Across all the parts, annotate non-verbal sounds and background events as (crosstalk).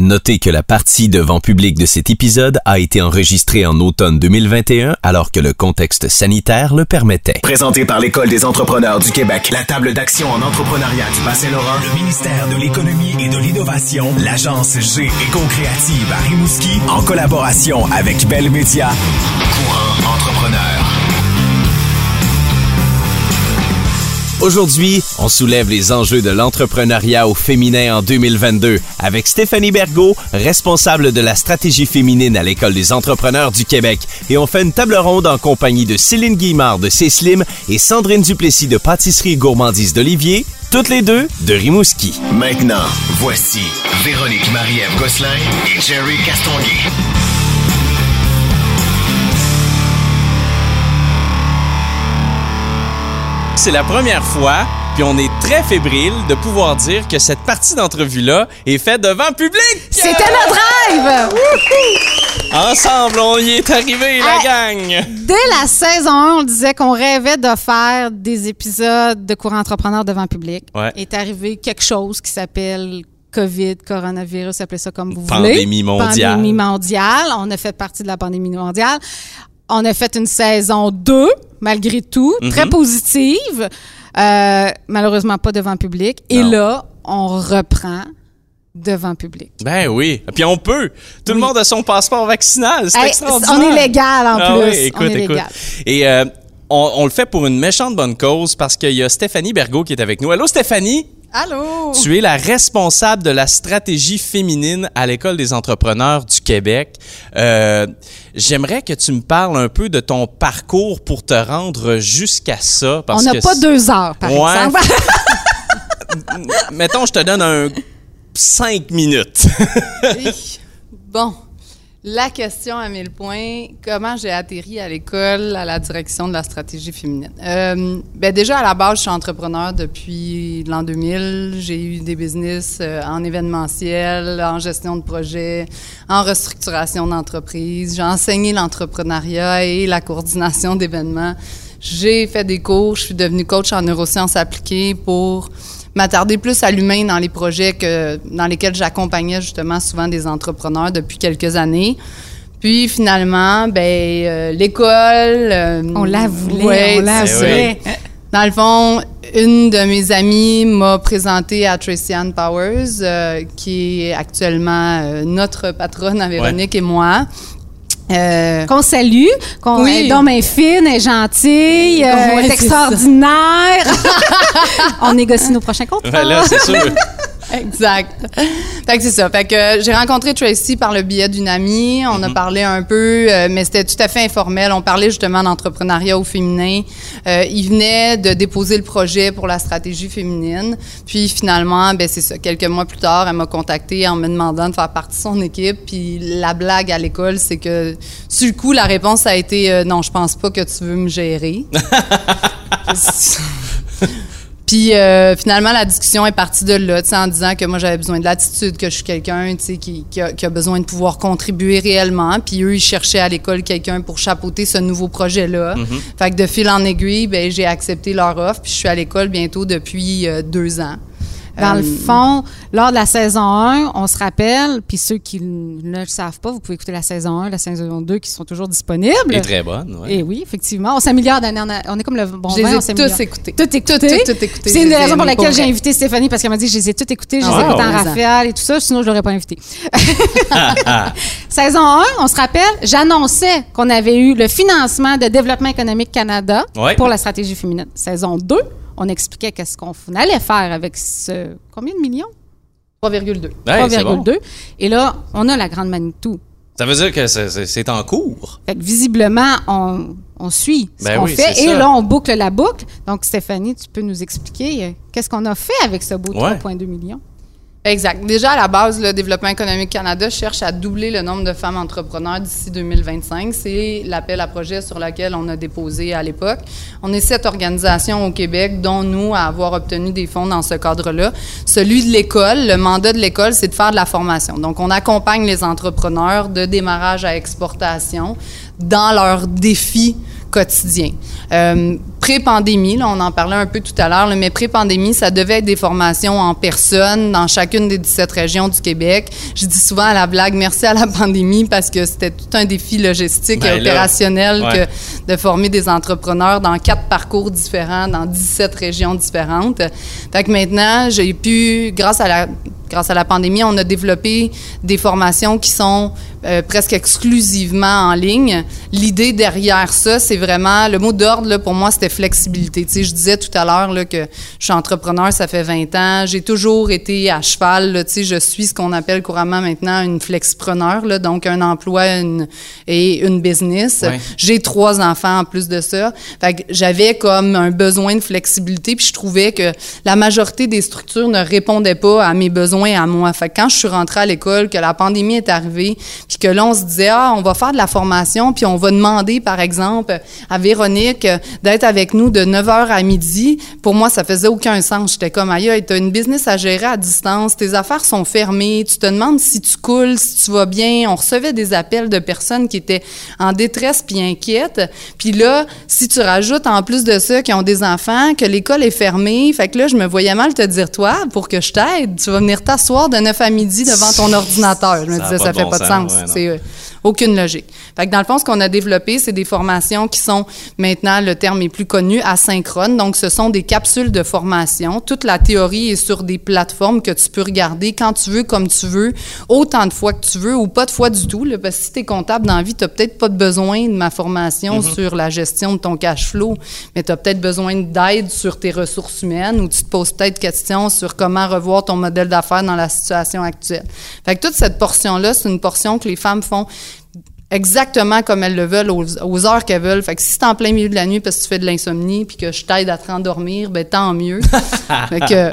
Notez que la partie devant public de cet épisode a été enregistrée en automne 2021 alors que le contexte sanitaire le permettait. Présenté par l'École des entrepreneurs du Québec, la table d'action en entrepreneuriat du Bas-Saint-Laurent, le ministère de l'Économie et de l'Innovation, l'agence G Éco-Créative à Rimouski, en collaboration avec Bell Média. Courant entrepreneur. Aujourd'hui, on soulève les enjeux de l'entrepreneuriat au féminin en 2022 avec Stéphanie Bergot, responsable de la stratégie féminine à l'École des entrepreneurs du Québec. Et on fait une table ronde en compagnie de Céline Guimard de C-Slim et Sandrine Duplessis de Pâtisserie Gourmandise d'Olivier, toutes les deux de Rimouski. Maintenant, voici Véronique Marie-Ève Gosselin et Jerry Castonguay. C'est la première fois, puis on est très fébrile de pouvoir dire que cette partie d'entrevue-là est faite devant public. C'était notre rêve! Ensemble, on y est arrivé, la gang. Dès la saison 1, on disait qu'on rêvait de faire des épisodes de courant entrepreneur devant public. Ouais. Est arrivé quelque chose qui s'appelle COVID, coronavirus, appelez ça comme vous Pandémie voulez. mondiale. Pandémie mondiale. On a fait partie de la pandémie mondiale. On a fait une saison 2, malgré tout, Mhm. très positive. Euh, malheureusement pas devant public. Et là, on reprend devant public. Ben oui. Puis on peut. Tout le monde a son passeport vaccinal. C'est Hey, extraordinaire. on est légal en Ah plus. oui, écoute, on est écoute. légal. Et euh, on, on le fait pour une méchante bonne cause parce qu'il y a Stéphanie Bergot qui est avec nous. Allô, Stéphanie? Allô? Tu es la responsable de la stratégie féminine à l'École des entrepreneurs du Québec. Euh, J'aimerais que tu me parles un peu de ton parcours pour te rendre jusqu'à ça. Parce On n'a pas deux heures, par Ouais. exemple. (laughs) (laughs) Mettons, je te donne un cinq minutes. Bon, la question à mille points, comment j'ai atterri à l'école à la direction de la stratégie féminine? Euh, ben déjà, à la base, je suis entrepreneur depuis l'an 2000. J'ai eu des business euh, en événementiel, en gestion de projet, en restructuration d'entreprise. J'ai enseigné l'entrepreneuriat et la coordination d'événements. J'ai fait des cours, je suis devenue coach en neurosciences appliquées pour m'attarder plus à l'humain dans les projets que, dans lesquels j'accompagnais justement souvent des entrepreneurs depuis quelques années. Puis finalement, ben euh, l'école. euh, On la voulait, ouais, on la voulait. Dans le fond, une de mes amies m'a présenté à Tracy Ann Powers, euh, qui est actuellement euh, notre patronne à Véronique et moi. Euh, Qu'on salue, qu'on Oui. est d'homme fine, est gentille, euh, Ouais, est extraordinaire. (laughs) On négocie nos prochains contrats. Ben là, c'est sûr. (laughs) (laughs) Exact. Fait que c'est ça. Fait que euh, j'ai rencontré Tracy par le biais d'une amie. On a parlé un peu, euh, mais c'était tout à fait informel. On parlait justement d'entrepreneuriat au féminin. Euh, il venait de déposer le projet pour la stratégie féminine. Puis finalement, ben c'est ça. Quelques mois plus tard, elle m'a contacté en me demandant de faire partie de son équipe. Puis la blague à l'école, c'est que sur le coup, la réponse a été non, je pense pas que tu veux me gérer. (laughs) Puis euh, finalement, la discussion est partie de là, tu sais, en disant que moi, j'avais besoin de l'attitude, que je suis quelqu'un tu sais, qui, qui, a, qui a besoin de pouvoir contribuer réellement. Puis eux, ils cherchaient à l'école quelqu'un pour chapeauter ce nouveau projet-là. Fait que de fil en aiguille, ben, j'ai accepté leur offre. Puis je suis à l'école bientôt depuis euh, deux ans. Dans le Euh, fond, lors de la saison 1, on se rappelle, puis ceux qui ne le savent pas, vous pouvez écouter la saison 1, la saison 2 qui sont toujours disponibles. Et très bonne, ouais. Et oui, effectivement. On s'améliore d'année en année. On est comme le bon Je les vin, ai on s'améliore. tous écoutés. Tout écouté. Tout, tout. C'est une les des ai raisons pour laquelle j'ai invité Stéphanie, parce qu'elle m'a dit, je les ai toutes écoutées, je les ai Ah, écoutées en rafale et tout ça, sinon je l'aurais pas invité. (laughs) Saison 1, on se rappelle, j'annonçais qu'on avait eu le financement de Développement économique Canada Ouais. pour la stratégie féminine. Saison 2, on expliquait qu'est-ce qu'on allait faire avec ce... Combien de millions? 3,2. Ouais, c'est 3,2. bon. Et là, on a la grande Manitou. Ça veut dire que c'est- en cours? Fait que visiblement, on, on suit ce Ben qu'on oui, fait. Et ça. là, on boucle la boucle. Donc, Stéphanie, tu peux nous expliquer euh, qu'est-ce qu'on a fait avec ce beau Ouais. 3,2 millions? Exact. Déjà, à la base, le Développement économique Canada cherche à doubler le nombre de femmes entrepreneurs d'ici 2025. C'est l'appel à projet sur lequel on a déposé à l'époque. On est sept organisations au Québec, dont nous, à avoir obtenu des fonds dans ce cadre-là. Celui de l'école, le mandat de l'école, c'est de faire de la formation. Donc, on accompagne les entrepreneurs de démarrage à exportation dans leurs défis quotidien. Euh, pré-pandémie, là, on en parlait un peu tout à l'heure, mais pré-pandémie, ça devait être des formations en personne dans chacune des 17 régions du Québec. Je dis souvent à la blague, merci à la (laughs) pandémie parce que c'était tout un défi logistique Ben et là, opérationnel ouais. que de former des entrepreneurs dans quatre parcours différents, dans 17 régions différentes. Fait que maintenant, j'ai pu, grâce à la grâce à la pandémie, on a développé des formations qui sont euh, presque exclusivement en ligne. L'idée derrière ça, c'est vraiment le mot d'ordre pour moi, c'était flexibilité. Tu sais, je disais tout à l'heure que je suis entrepreneur, ça fait 20 ans. J'ai toujours été à cheval. Là, tu sais, je suis ce qu'on appelle couramment maintenant une flexpreneur, là, donc un emploi une, et une business. J'ai trois enfants en plus de ça. Fait que j'avais comme un besoin de flexibilité, puis je trouvais que la majorité des structures ne répondaient pas à mes besoins à moi. Quand je suis rentrée à l'école, que la pandémie est arrivée, puis que là, on se disait, ah, on va faire de la formation, puis on va demander, par exemple, à Véronique d'être avec nous de 9h à midi. Pour moi, ça faisait aucun sens. J'étais comme, aïe, t'as une business à gérer à distance, tes affaires sont fermées, tu te demandes si tu coules, si tu vas bien. On recevait des appels de personnes qui étaient en détresse puis inquiètes. Puis là, si tu rajoutes en plus de ça qui ont des enfants, que l'école est fermée, fait que là, je me voyais mal te dire, toi, pour que je t'aide, tu vas venir t'asseoir de 9 à midi devant ton ordinateur. Je me Ça disais, ça de fait bon pas de sens, ouais, aucune logique. Fait que dans le fond, ce qu'on a développé, c'est des formations qui sont maintenant, le terme est plus connu, asynchrones. Donc, ce sont des capsules de formation. Toute la théorie est sur des plateformes que tu peux regarder quand tu veux, comme tu veux, autant de fois que tu veux ou pas de fois du tout. Là, parce que si tu es comptable dans la vie, tu n'as peut-être pas de besoin de ma formation sur la gestion de ton cash flow, mais tu as peut-être besoin d'aide sur tes ressources humaines ou tu te poses peut-être questions sur comment revoir ton modèle d'affaires dans la situation actuelle. Fait que toute cette portion-là, c'est une portion que les femmes font exactement comme elles le veulent, aux, aux heures qu'elles veulent. Fait que si c'est en plein milieu de la nuit parce que tu fais de l'insomnie puis que je t'aide à te rendormir, ben tant mieux. (laughs) fait que,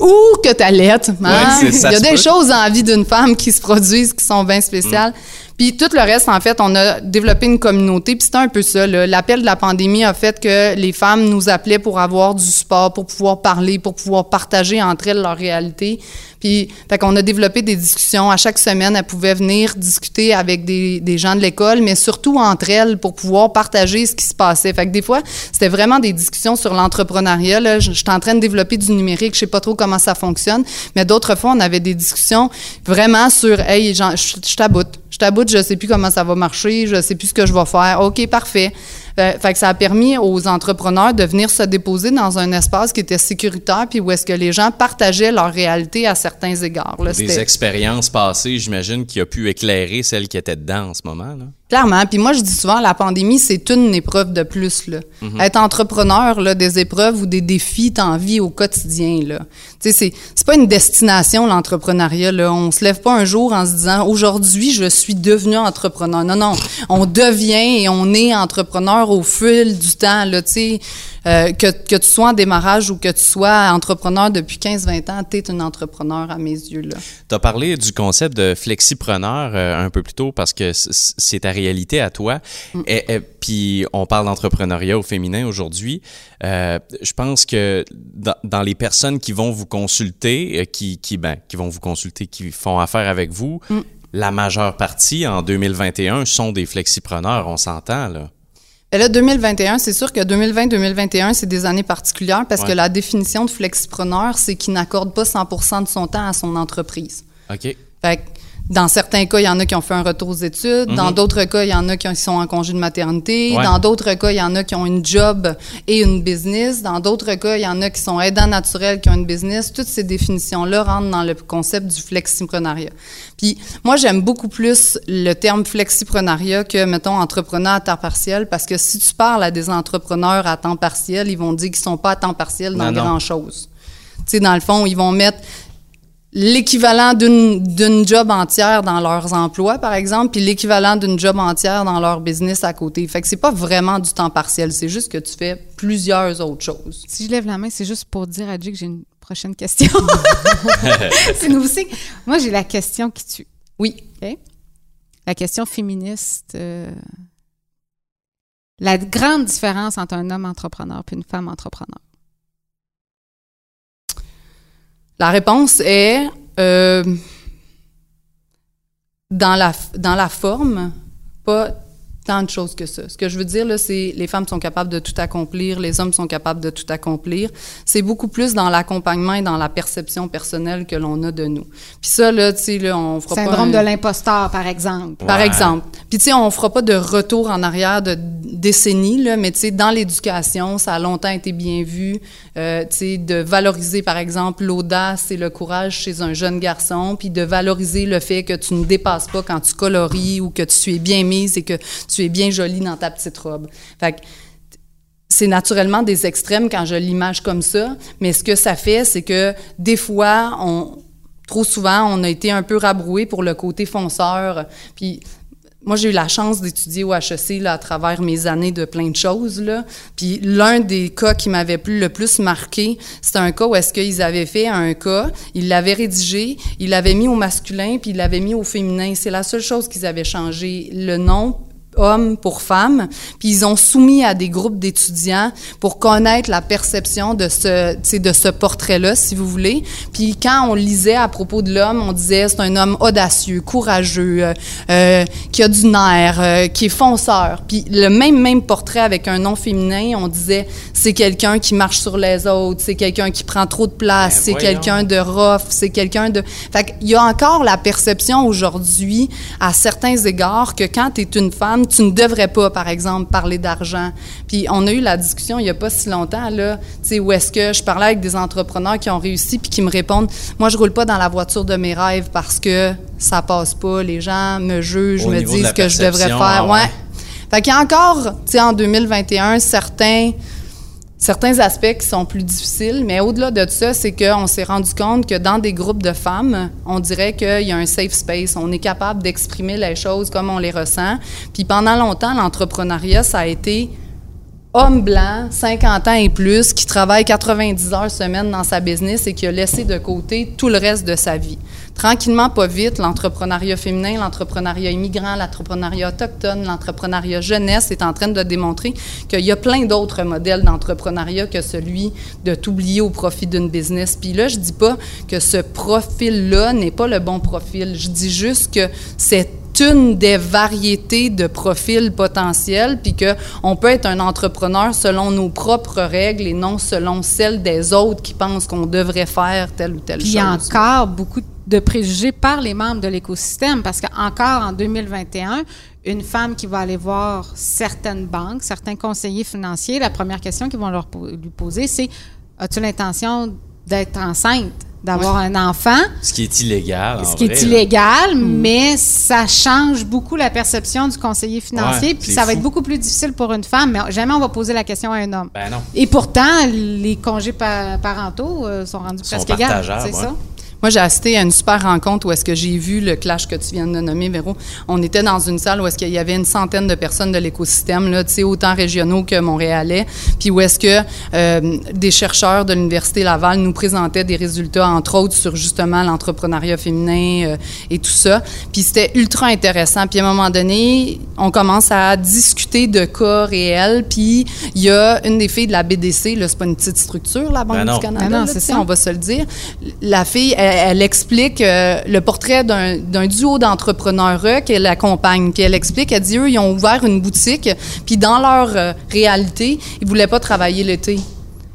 ou que t'allaites. Hein? Ouais, c'est- ça Il y a des peut. choses dans la vie d'une femme qui se produisent qui sont bien spéciales. Puis tout le reste, en fait, on a développé une communauté. Puis c'était un peu ça. L'appel de la pandémie a fait que les femmes nous appelaient pour avoir du support, pour pouvoir parler, pour pouvoir partager entre elles leur réalité. Puis, fait qu'on a développé des discussions. À chaque semaine, elles pouvaient venir discuter avec des, gens de l'école, mais surtout entre elles pour pouvoir partager ce qui se passait. Fait que des fois, c'était vraiment des discussions sur l'entrepreneuriat. Je, je suis en train de développer du numérique, je sais pas trop comment ça fonctionne, mais d'autres fois, on avait des discussions vraiment sur, hey, j'en- je, je t'aboute, je t'aboute, je sais plus comment ça va marcher, je sais plus ce que je vais faire. Ok, parfait. Euh, fait que ça a permis aux entrepreneurs de venir se déposer dans un espace qui était sécuritaire, puis où est-ce que les gens partageaient leur réalité à certains égards. Là, Des expériences passées, j'imagine, qui a pu éclairer celles qui étaient dedans en ce moment. Là. Clairement. Puis moi, je dis souvent, la pandémie, c'est une épreuve de plus. Là. Être entrepreneur, là, des épreuves ou des défis, t'en vis au quotidien. Là. Tu sais, c'est, c'est pas une destination, l'entrepreneuriat. Là. On se lève pas un jour en se disant, aujourd'hui, je suis devenu entrepreneur. Non, non. On devient et on est entrepreneur au fil du temps. Là, tu sais. Euh, que, que tu sois en démarrage ou que tu sois entrepreneur depuis 15-20 ans, tu es un entrepreneur à mes yeux. Tu as parlé du concept de flexipreneur euh, un peu plus tôt parce que c'est ta réalité à toi. Et, et- puis on parle d'entrepreneuriat au féminin aujourd'hui. Euh, je pense que dans, dans les personnes qui vont vous consulter, qui, qui, ben, qui vont vous consulter, qui font affaire avec vous, la majeure partie en 2021 sont des flexipreneurs, on s'entend là. Ben là, 2021, c'est sûr que 2020-2021, c'est des années particulières parce Ouais. que la définition de flexipreneur, c'est qu'il n'accorde pas 100% de son temps à son entreprise. OK. Fait que dans certains cas, il y en a qui ont fait un retour aux études. Dans d'autres cas, il y en a qui sont en congé de maternité. Mhm. Ouais. Dans d'autres cas, il y en a qui ont une job et une business. Dans d'autres cas, il y en a qui sont aidants naturels qui ont une business. Toutes ces définitions-là rentrent dans le concept du flexiprenariat. Puis moi, j'aime beaucoup plus le terme flexiprenariat que, mettons, entrepreneur à temps partiel parce que si tu parles à des entrepreneurs à temps partiel, ils vont dire qu'ils sont pas à temps partiel dans non. grand-chose. Tu sais, dans le fond, ils vont mettre l'équivalent d'une d'une job entière dans leurs emplois, par exemple, puis l'équivalent d'une job entière dans leur business à côté. Fait que c'est pas vraiment du temps partiel, c'est juste que tu fais plusieurs autres choses. Si je lève la main, c'est juste pour dire à Dieu que j'ai une prochaine question. (laughs) c'est nouveau signe. Moi, j'ai la question qui tue. Oui. La question féministe. euh, la grande différence entre un homme entrepreneur et une femme entrepreneur. La réponse est euh, dans, la, dans la forme, pas tant de choses que ça. Ce que je veux dire, là, c'est les femmes sont capables de tout accomplir, les hommes sont capables de tout accomplir. C'est beaucoup plus dans l'accompagnement et dans la perception personnelle que l'on a de nous. Puis ça, là, tu sais, là, on fera Syndrome pas... de l'imposteur, par exemple. Par Ouais. exemple. Puis, tu sais, on fera pas de retour en arrière de décennies, là, mais tu sais, dans l'éducation, ça a longtemps été bien vu, euh, tu sais, de valoriser, par exemple, l'audace et le courage chez un jeune garçon, puis de valoriser le fait que tu ne dépasses pas quand tu colories ou que tu es bien mise et que tu es bien jolie dans ta petite robe. Fait c'est naturellement des extrêmes quand je l'image comme ça, mais ce que ça fait, c'est que des fois, trop souvent, on a été un peu rabroué pour le côté fonceur. Puis moi, j'ai eu la chance d'étudier au HEC là, à travers mes années de plein de choses. Là. Puis l'un des cas qui m'avait plus, le plus marqué, c'était un cas où est-ce qu'ils avaient fait un cas, ils l'avaient rédigé, ils l'avaient mis au masculin, puis ils l'avaient mis au féminin. C'est la seule chose qu'ils avaient changé. Le nom hommes pour femmes, puis ils ont soumis à des groupes d'étudiants pour connaître la perception de ce, de ce portrait-là, si vous voulez. Puis quand on lisait à propos de l'homme, on disait c'est un homme audacieux, courageux, euh, euh, qui a du nerf, euh, qui est fonceur. Puis le même même portrait avec un nom féminin, on disait c'est quelqu'un qui marche sur les autres, c'est quelqu'un qui prend trop de place, Ben c'est quelqu'un de rough, c'est quelqu'un de... Fait qu'il y a encore la perception aujourd'hui, à certains égards, que quand tu es une femme, tu ne devrais pas, par exemple, parler d'argent. Puis on a eu la discussion il n'y a pas si longtemps, là, tu sais, où est-ce que je parlais avec des entrepreneurs qui ont réussi puis qui me répondent, moi, je roule pas dans la voiture de mes rêves parce que ça passe pas, les gens me jugent, Au me disent la que je devrais faire. ah ouais. ouais. Fait qu'il y a encore, tu sais, en 2021, certains certains aspects qui sont plus difficiles, mais au-delà de ça, c'est qu'on s'est rendu compte que dans des groupes de femmes, on dirait qu'il y a un safe space. On est capable d'exprimer les choses comme on les ressent. Puis pendant longtemps, l'entrepreneuriat, ça a été homme blanc, 50 ans et plus, qui travaille 90 heures semaine dans sa business et qui a laissé de côté tout le reste de sa vie. Tranquillement, pas vite, l'entrepreneuriat féminin, l'entrepreneuriat immigrant, l'entrepreneuriat autochtone, l'entrepreneuriat jeunesse est en train de démontrer qu'il y a plein d'autres modèles d'entrepreneuriat que celui de t'oublier au profit d'une business. Puis là, je dis pas que ce profil-là n'est pas le bon profil. Je dis juste que c'est une des variétés de profils potentiels, puis qu'on peut être un entrepreneur selon nos propres règles et non selon celles des autres qui pensent qu'on devrait faire telle ou telle Puis il y a chose. encore beaucoup de préjugés par les membres de l'écosystème parce qu'encore en 2021, une femme qui va aller voir certaines banques, certains conseillers financiers, la première question qu'ils vont leur lui poser, c'est As-tu l'intention d'être enceinte, d'avoir un enfant Ce qui est illégal. en ce qui vrai, est là. illégal, mais ça change beaucoup la perception du conseiller financier. Ouais, puis ça va être beaucoup plus difficile pour une femme, mais jamais on va poser la question à un homme. Ben non. Et pourtant, les congés pa- parentaux euh, sont rendus presque égaux. C'est ouais. ça? Moi, j'ai assisté à une super rencontre où est-ce que j'ai vu le clash que tu viens de nommer, Véro. On était dans une salle où est-ce qu'il y avait une centaine de personnes de l'écosystème, là, tu sais, autant régionaux que montréalais, puis où est-ce que euh, des chercheurs de l'Université Laval nous présentaient des résultats, entre autres, sur justement l'entrepreneuriat féminin euh, et tout ça. Puis c'était ultra intéressant. Puis à un moment donné, on commence à discuter de cas réels, puis il y a une des filles de la BDC, là, c'est pas une petite structure, la Banque Ben du Canada, Ben non, là, c'est ça. on va se le dire. La fille, elle, elle explique euh, le portrait d'un duo d'entrepreneurs qu'elle accompagne. Puis elle explique, elle dit, eux, ils ont ouvert une boutique, puis dans leur euh, réalité, ils voulaient pas travailler l'été.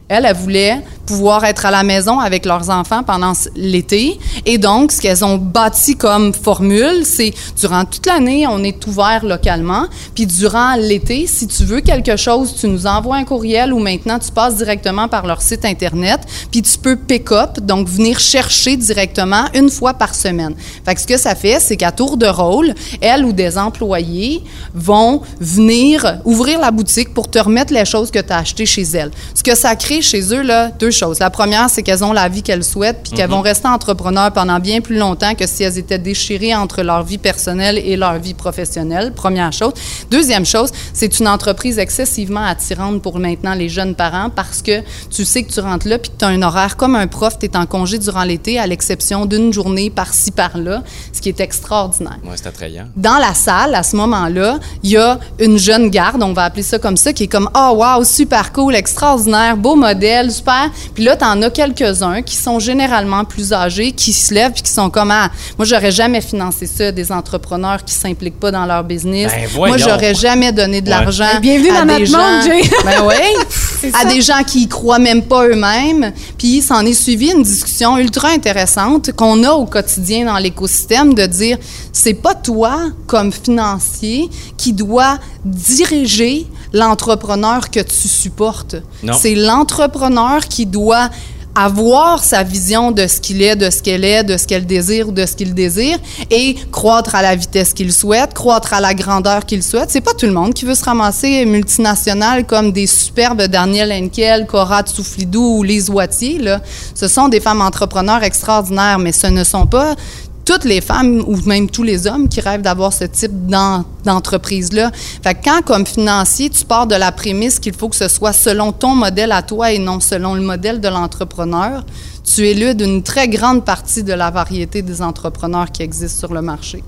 Elle, elle voulait pouvoir être à la maison avec leurs enfants pendant l'été. Et donc, ce qu'elles ont bâti comme formule, c'est durant toute l'année, on est ouvert localement. Puis durant l'été, si tu veux quelque chose, tu nous envoies un courriel ou maintenant tu passes directement par leur site Internet. Puis tu peux pick-up, donc venir chercher directement une fois par semaine. Fait que ce que ça fait, c'est qu'à tour de rôle, elle ou des employés vont venir ouvrir la boutique pour te remettre les choses que tu as achetées chez elles. Ce que ça crée chez eux, là, deux choses. La première, c'est qu'elles ont la vie qu'elles souhaitent, puis qu'elles vont rester entrepreneurs pendant bien plus longtemps que si elles étaient déchirées entre leur vie personnelle et leur vie professionnelle. Première chose. Deuxième chose, c'est une entreprise excessivement attirante pour maintenant les jeunes parents parce que tu sais que tu rentres là, puis que tu as un horaire comme un prof, tu es en congé durant l'été, à l'exception d'une journée par-ci, par-là, ce qui est extraordinaire Ouais, c'est attrayant. dans la salle, à ce moment-là, il y a une jeune garde, on va appeler ça comme ça, qui est comme Ah, wow, super cool, extraordinaire, beau modèle, super. Puis là, tu en as quelques-uns qui sont généralement plus âgés, qui se lèvent puis qui sont comme ah, moi j'aurais jamais financé ça des entrepreneurs qui s'impliquent pas dans leur business. Ben, moi j'aurais jamais donné de Ouais. l'argent Ben, bienvenue à dans des notre gens, monde, Jay. (laughs) ben (laughs) C'est à ça. des gens qui y croient même pas eux-mêmes. Puis s'en est suivi une discussion ultra intéressante qu'on a au quotidien dans l'écosystème de dire c'est pas toi comme financier qui doit diriger l'entrepreneur que tu supportes. C'est l'entrepreneur qui doit avoir sa vision de ce qu'il est, de ce qu'elle est, de ce qu'elle désire ou de ce qu'il désire et croître à la vitesse qu'il souhaite, croître à la grandeur qu'il souhaite. C'est pas tout le monde qui veut se ramasser multinational comme des superbes Daniel Henkel, Cora Tsouflidou ou Lise Wattier. Là. Ce sont des femmes entrepreneurs extraordinaires, mais ce ne sont pas toutes les femmes ou même tous les hommes qui rêvent d'avoir ce type d'en- d'entreprise-là. Fait que quand, comme financier, tu pars de la prémisse qu'il faut que ce soit selon ton modèle à toi et non selon le modèle de l'entrepreneur, tu éludes une très grande partie de la variété des entrepreneurs qui existent sur le marché.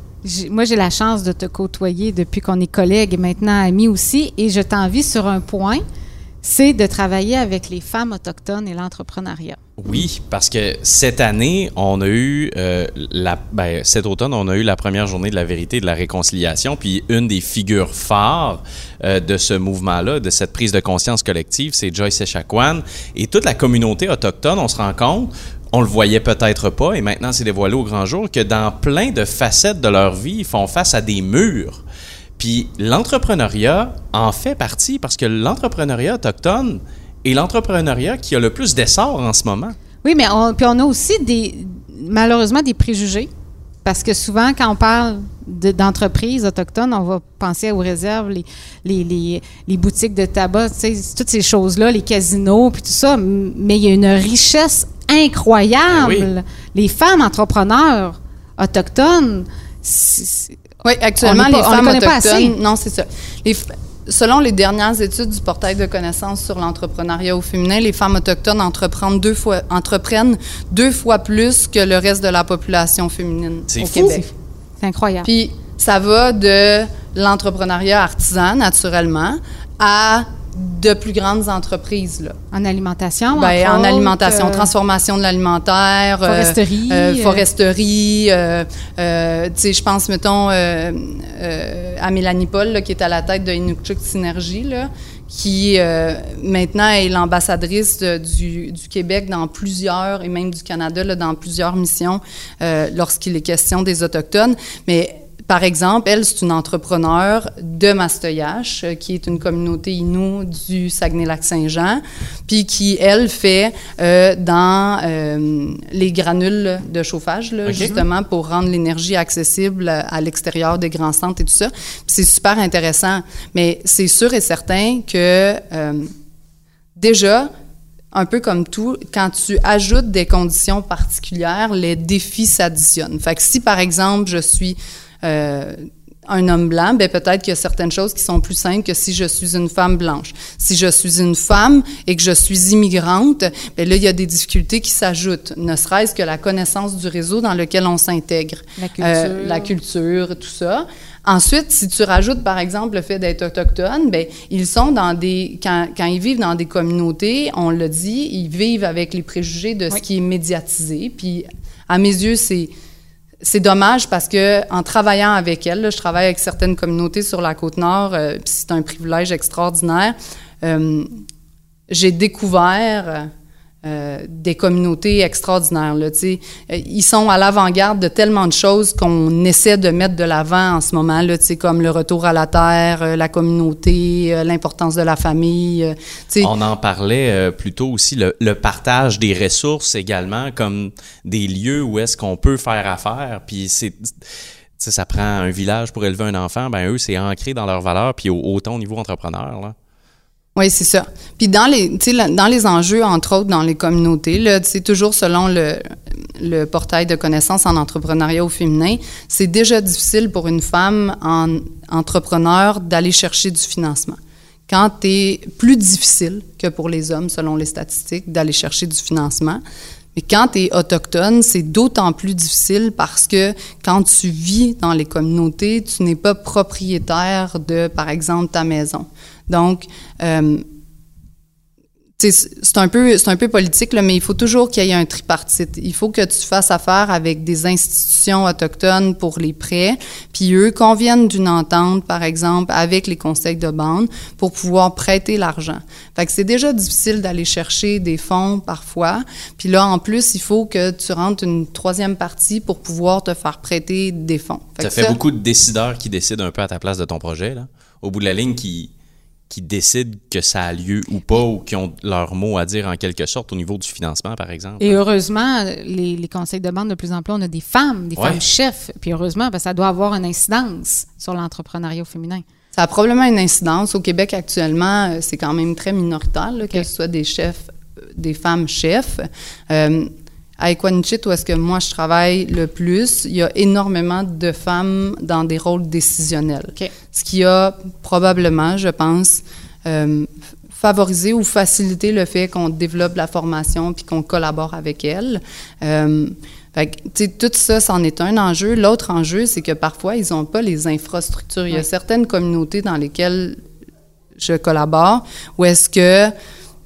Moi, j'ai la chance de te côtoyer depuis qu'on est collègues et maintenant amis aussi. Et je t'envie sur un point, c'est de travailler avec les femmes autochtones et l'entrepreneuriat. Oui, parce que cette année, on a eu euh, la, ben, cet automne, on a eu la première journée de la vérité et de la réconciliation. Puis une des figures phares euh, de ce mouvement-là, de cette prise de conscience collective, c'est Joyce Echaquan et toute la communauté autochtone. On se rend compte, on le voyait peut-être pas, et maintenant c'est dévoilé au grand jour que dans plein de facettes de leur vie, ils font face à des murs. Puis l'entrepreneuriat en fait partie parce que l'entrepreneuriat autochtone est l'entrepreneuriat qui a le plus d'essor en ce moment. Oui, mais on, puis on a aussi des, malheureusement des préjugés. Parce que souvent, quand on parle de- d'entreprises autochtones, on va penser aux réserves, les, les, les, les boutiques de tabac, tu sais, toutes ces choses-là, les casinos, puis tout ça. Mais il y a une richesse incroyable. Ben Les femmes entrepreneurs autochtones, Oui, actuellement, On pas- les on les femmes connaît pas autochtones. assez. Non, c'est ça. Les selon les dernières études du portail de connaissances sur l'entrepreneuriat au féminin, les femmes autochtones entreprennent deux fois, entreprennent deux fois plus que le reste de la population féminine au fou. Québec. c'est incroyable. Puis ça va de l'entrepreneuriat artisan, naturellement, à de plus grandes entreprises. Là. en alimentation, Ben, en autres, alimentation, euh, transformation de l'alimentaire, euh, Foresterie, euh, euh. foresterie. euh, euh, tu sais, je pense, mettons, euh, euh, à Mélanie Paul, là, qui est à la tête de Inukchuk Synergie, là, qui euh, maintenant est l'ambassadrice du, du Québec dans plusieurs, et même du Canada, là, dans plusieurs missions euh, lorsqu'il est question des Autochtones. Mais par exemple, elle, c'est une entrepreneure de Mastoyache, euh, qui est une communauté inou du Saguenay-Lac-Saint-Jean, puis qui, elle, fait euh, dans euh, les granules de chauffage, là, justement, pour rendre l'énergie accessible à, l'extérieur des grands centres et tout ça. C'est super intéressant. Mais c'est sûr et certain que euh, déjà, un peu comme tout, quand tu ajoutes des conditions particulières, les défis s'additionnent. Fait que si, par exemple, je suis euh, un homme blanc, ben peut-être qu'il y a certaines choses qui sont plus simples que si je suis une femme blanche. Si je suis une femme et que je suis immigrante, ben là, il y a des difficultés qui s'ajoutent, ne serait-ce que la connaissance du réseau dans lequel on s'intègre. La culture. Euh, la culture, tout ça. Ensuite, si tu rajoutes, par exemple, le fait d'être autochtone, ben ils sont dans des... Quand, quand ils vivent dans des communautés, on l'a dit, ils vivent avec les préjugés de ce qui est médiatisé. Puis, à mes yeux, c'est... C'est dommage parce que en travaillant avec elles, là, je travaille avec certaines communautés sur la côte nord, euh, c'est un privilège extraordinaire. Euh, j'ai découvert euh, des communautés extraordinaires. Là, tu sais. Euh, ils sont à l'avant-garde de tellement de choses qu'on essaie de mettre de l'avant en ce moment, là, comme le retour à la terre, euh, la communauté, euh, l'importance de la famille. On en parlait euh, plus tôt aussi, le, le partage des ressources également, comme des lieux où est-ce qu'on peut faire affaire. Puis c'est, ça prend un village pour élever un enfant, ben eux, c'est ancré dans leurs valeurs, puis au, autant au niveau entrepreneur. Là. Oui, c'est ça. Puis dans les, dans les enjeux, entre autres, dans les communautés, c'est toujours selon le, le portail de connaissances en entrepreneuriat au féminin, c'est déjà difficile pour une femme en entrepreneur d'aller chercher du financement. Quand c'est plus difficile que pour les hommes, selon les statistiques, d'aller chercher du financement. Mais quand tu es autochtone, c'est d'autant plus difficile parce que quand tu vis dans les communautés, tu n'es pas propriétaire de, par exemple, ta maison. Donc, euh, c'est un peu c'est un peu politique là, mais il faut toujours qu'il y ait un tripartite. Il faut que tu fasses affaire avec des institutions autochtones pour les prêts, puis eux conviennent d'une entente par exemple avec les conseils de bande pour pouvoir prêter l'argent. Fait que c'est déjà difficile d'aller chercher des fonds parfois, puis là en plus il faut que tu rentres une troisième partie pour pouvoir te faire prêter des fonds. Fait ça fait beaucoup de décideurs qui décident un peu à ta place de ton projet là. Au bout de la ligne qui qui décident que ça a lieu ou pas, ou qui ont leur mot à dire en quelque sorte au niveau du financement, par exemple. Et heureusement, les, conseils de bande, de plus en plus, on a des femmes, des femmes chefs. Puis heureusement, parce que ça doit avoir une incidence sur l'entrepreneuriat féminin. Ça a probablement une incidence. Au Québec, actuellement, euh, c'est quand même très minoritaire, que ce soit des chefs, euh, des femmes chefs. Euh, à Equanichit, où est-ce que moi je travaille le plus, il y a énormément de femmes dans des rôles décisionnels. Ce qui a probablement, je pense, euh, favorisé ou facilité le fait qu'on développe la formation puis qu'on collabore avec elles. Euh, tout ça, c'en est un enjeu. L'autre enjeu, c'est que parfois, ils n'ont pas les infrastructures. Il y a certaines communautés dans lesquelles je collabore où est-ce que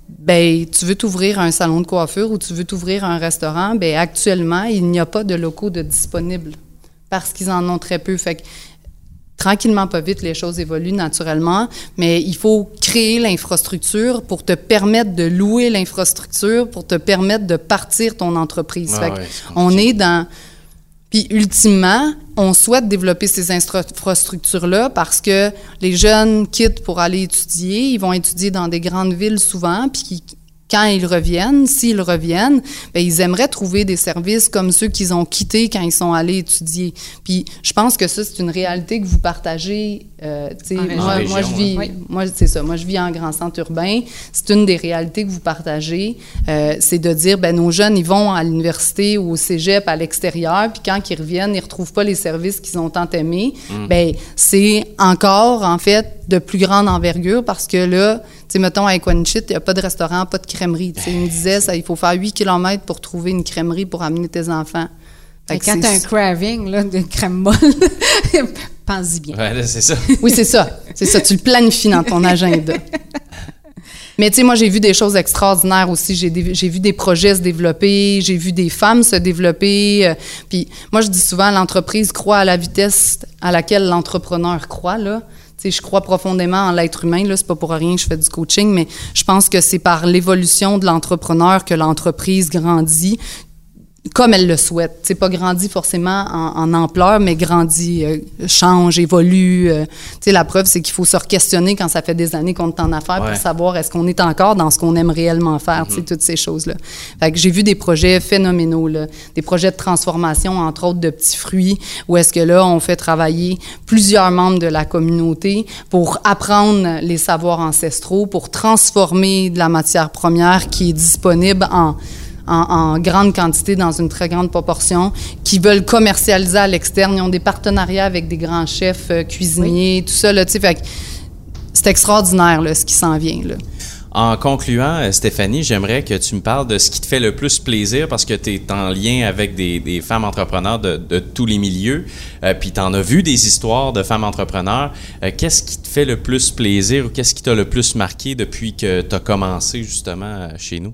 ben tu veux t'ouvrir un salon de coiffure ou tu veux t'ouvrir un restaurant, ben actuellement, il n'y a pas de locaux de disponibles parce qu'ils en ont très peu. Fait que, tranquillement, pas vite, les choses évoluent naturellement, mais il faut créer l'infrastructure pour te permettre de louer l'infrastructure, pour te permettre de partir ton entreprise. Ah fait on est dans puis ultimement, on souhaite développer ces infrastructures-là parce que les jeunes quittent pour aller étudier, ils vont étudier dans des grandes villes souvent, puis quand ils reviennent, s'ils reviennent, bien, ils aimeraient trouver des services comme ceux qu'ils ont quittés quand ils sont allés étudier. Puis je pense que ça, c'est une réalité que vous partagez. Euh, moi, moi, je vis, moi, c'est ça. Moi, je vis en grand centre urbain. C'est une des réalités que vous partagez. Euh, c'est de dire, ben nos jeunes, ils vont à l'université ou au cégep à l'extérieur, puis quand ils reviennent, ils retrouvent pas les services qu'ils ont tant aimés. Mm. Ben c'est encore en fait de plus grande envergure parce que là, sais, mettons, à Equanichit, il n'y a pas de restaurant, pas de crèmerie. il me disait, ça, il faut faire 8 km pour trouver une crèmerie pour amener tes enfants. quand tu as un craving là, de crème molle, (laughs) pense-y bien. c'est ça. oui, c'est ça. C'est ça. Tu le planifies dans ton agenda. Mais tu sais, moi, j'ai vu des choses extraordinaires aussi. J'ai, vu des projets se développer, j'ai vu des femmes se développer. Euh, puis moi, je dis souvent, l'entreprise croit à la vitesse à laquelle l'entrepreneur croit. Là je crois profondément en l'être humain. Là, c'est pas pour rien que je fais du coaching, mais je pense que c'est par l'évolution de l'entrepreneur que l'entreprise grandit, comme elle le souhaite. C'est pas grandi forcément en, ampleur, mais grandit, euh, change, évolue. Euh. la preuve, c'est qu'il faut se questionner quand ça fait des années qu'on est en affaires pour savoir est-ce qu'on est encore dans ce qu'on aime réellement faire, mm toutes ces choses-là. Fait que j'ai vu des projets phénoménaux, là, des projets de transformation, entre autres de petits fruits, où est-ce que là, on fait travailler plusieurs membres de la communauté pour apprendre les savoirs ancestraux, pour transformer de la matière première qui est disponible en en, grande quantité dans une très grande proportion, qui veulent commercialiser à l'externe. Ils ont des partenariats avec des grands chefs euh, cuisiniers, tout ça. Là, c'est extraordinaire là, ce qui s'en vient. Là. En concluant, euh, Stéphanie, j'aimerais que tu me parles de ce qui te fait le plus plaisir parce que tu es en lien avec des, femmes entrepreneurs de, tous les milieux, euh, puis tu en as vu des histoires de femmes entrepreneurs. qu'est-ce qui te fait le plus plaisir ou qu'est-ce qui t'a le plus marqué depuis que tu as commencé justement chez nous?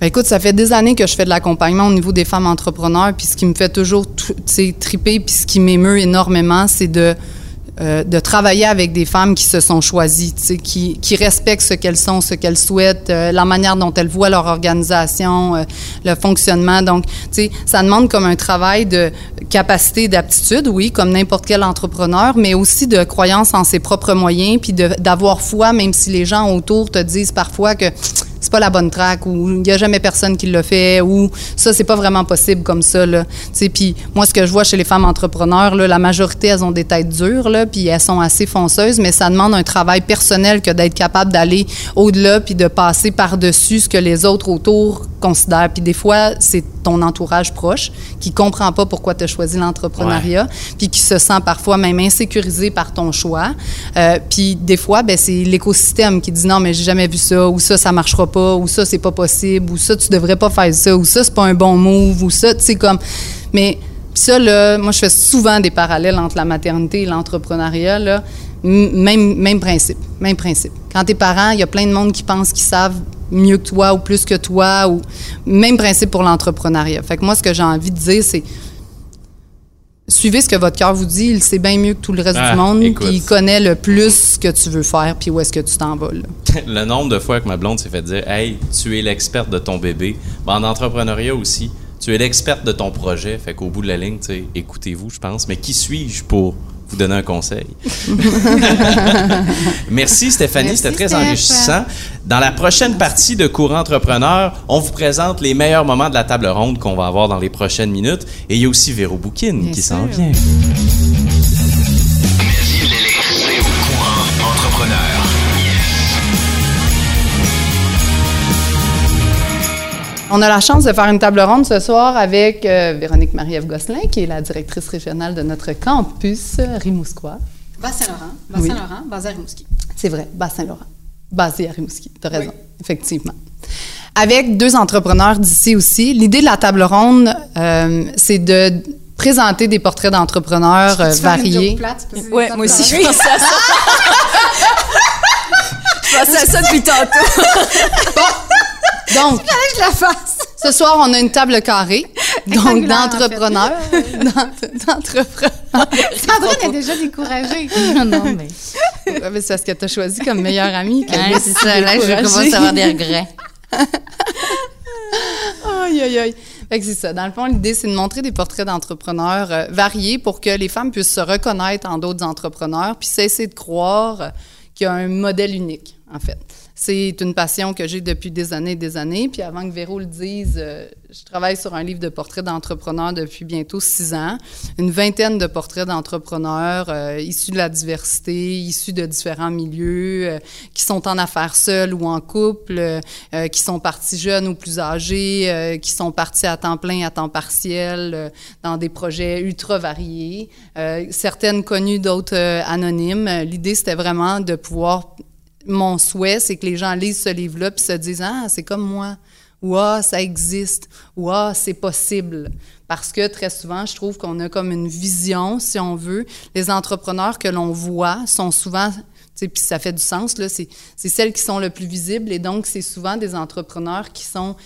Ben, écoute, ça fait des années que je fais de l'accompagnement au niveau des femmes entrepreneurs, puis ce qui me fait toujours triper, puis ce qui m'émeut énormément, c'est de euh, de travailler avec des femmes qui se sont choisies, qui, qui respectent ce qu'elles sont, ce qu'elles souhaitent, euh, la manière dont elles voient leur organisation, euh, le fonctionnement. Donc, ça demande comme un travail de capacité d'aptitude, oui, comme n'importe quel entrepreneur, mais aussi de croyance en ses propres moyens, puis d'avoir foi, même si les gens autour te disent parfois que c'est pas la bonne track ou il n'y a jamais personne qui l'a fait ou ça c'est pas vraiment possible comme ça puis moi ce que je vois chez les femmes entrepreneurs là, la majorité elles ont des têtes dures puis elles sont assez fonceuses, mais ça demande un travail personnel que d'être capable d'aller au-delà puis de passer par-dessus ce que les autres autour considèrent. Puis des fois, c'est ton entourage proche qui comprend pas pourquoi tu as choisi l'entrepreneuriat, puis qui se sent parfois même insécurisé par ton choix. Euh, puis des fois, ben c'est l'écosystème qui dit non mais j'ai jamais vu ça ou ça ça marchera pas ou ça c'est pas possible ou ça tu devrais pas faire ça ou ça c'est pas un bon move ou ça tu sais comme mais puis ça, là, moi, je fais souvent des parallèles entre la maternité et l'entrepreneuriat, là. Même, même principe, même principe. Quand t'es parent, il y a plein de monde qui pensent qu'ils savent mieux que toi ou plus que toi. Ou même principe pour l'entrepreneuriat. Fait que moi, ce que j'ai envie de dire, c'est suivez ce que votre cœur vous dit. Il sait bien mieux que tout le reste Ah, du monde, écoute. puis il connaît le plus ce que tu veux faire, puis où est-ce que tu t'en vas. là. (laughs) Le nombre de fois que ma blonde s'est fait dire Hey, tu es l'experte de ton bébé. Ben, en entrepreneuriat aussi, tu es l'experte de ton projet. Fait qu'au bout de la ligne, tu sais, écoutez-vous, je pense. Mais qui suis-je pour vous donner un conseil? (laughs) Merci Stéphanie, c'était très enrichissant. Dans la prochaine partie de Courant Entrepreneur, on vous présente les meilleurs moments de la table ronde qu'on va avoir dans les prochaines minutes. Et il y a aussi Véro Boukine Bien qui s'en vient. On a la chance de faire une table ronde ce soir avec euh, Véronique Marie-Ève Gosselin, qui est la directrice régionale de notre campus Rimouskois. Bas-Saint-Laurent, Oui. Bas-Saint-Laurent, basé à Rimouski. C'est vrai, Bas-Saint-Laurent, basé à Rimouski. Tu as raison, effectivement. Avec deux entrepreneurs d'ici aussi. L'idée de la table ronde, euh, c'est de présenter des portraits d'entrepreneurs euh, Tu fais une joke variés. plate, Ouais, moi aussi, je pensais à ça. (laughs) je pensais à ça depuis tantôt. Donc, (laughs) je la fasse. ce soir, on a une table carrée, donc Rectangulaire, en fait. (laughs) d'entrepreneurs. d'ent- D'entrepreneurs. Sandrine est déjà découragée. non, non, mais. (laughs) Ouais, mais C'est parce que tu as choisi comme meilleure amie. que- Ouais, c'est ça, là, je commence à avoir des regrets. Aïe, aïe, aïe. Fait que c'est ça. Dans le fond, l'idée, c'est de montrer des portraits d'entrepreneurs euh, variés pour que les femmes puissent se reconnaître en d'autres entrepreneurs puis cesser de croire qu'il y a un modèle unique, en fait. C'est une passion que j'ai depuis des années et des années. Puis avant que Véro le dise, euh, je travaille sur un livre de portraits d'entrepreneurs depuis bientôt six ans. Une vingtaine de portraits d'entrepreneurs euh, issus de la diversité, issus de différents milieux, euh, qui sont en affaires seuls ou en couple, qui sont partis jeunes ou plus âgés, qui sont partis à temps plein, à temps partiel, dans des projets ultra variés, certaines connues, d'autres anonymes. L'idée, c'était vraiment de pouvoir mon souhait, c'est que les gens lisent ce livre-là puis se disent Ah, c'est comme moi. Ou Ah, ça existe. Ou Ah, c'est possible. Parce que très souvent, je trouve qu'on a comme une vision, si on veut. Les entrepreneurs que l'on voit sont souvent. Puis ça fait du sens, là. C'est c'est celles qui sont le plus visibles. Et donc, c'est souvent des entrepreneurs qui sont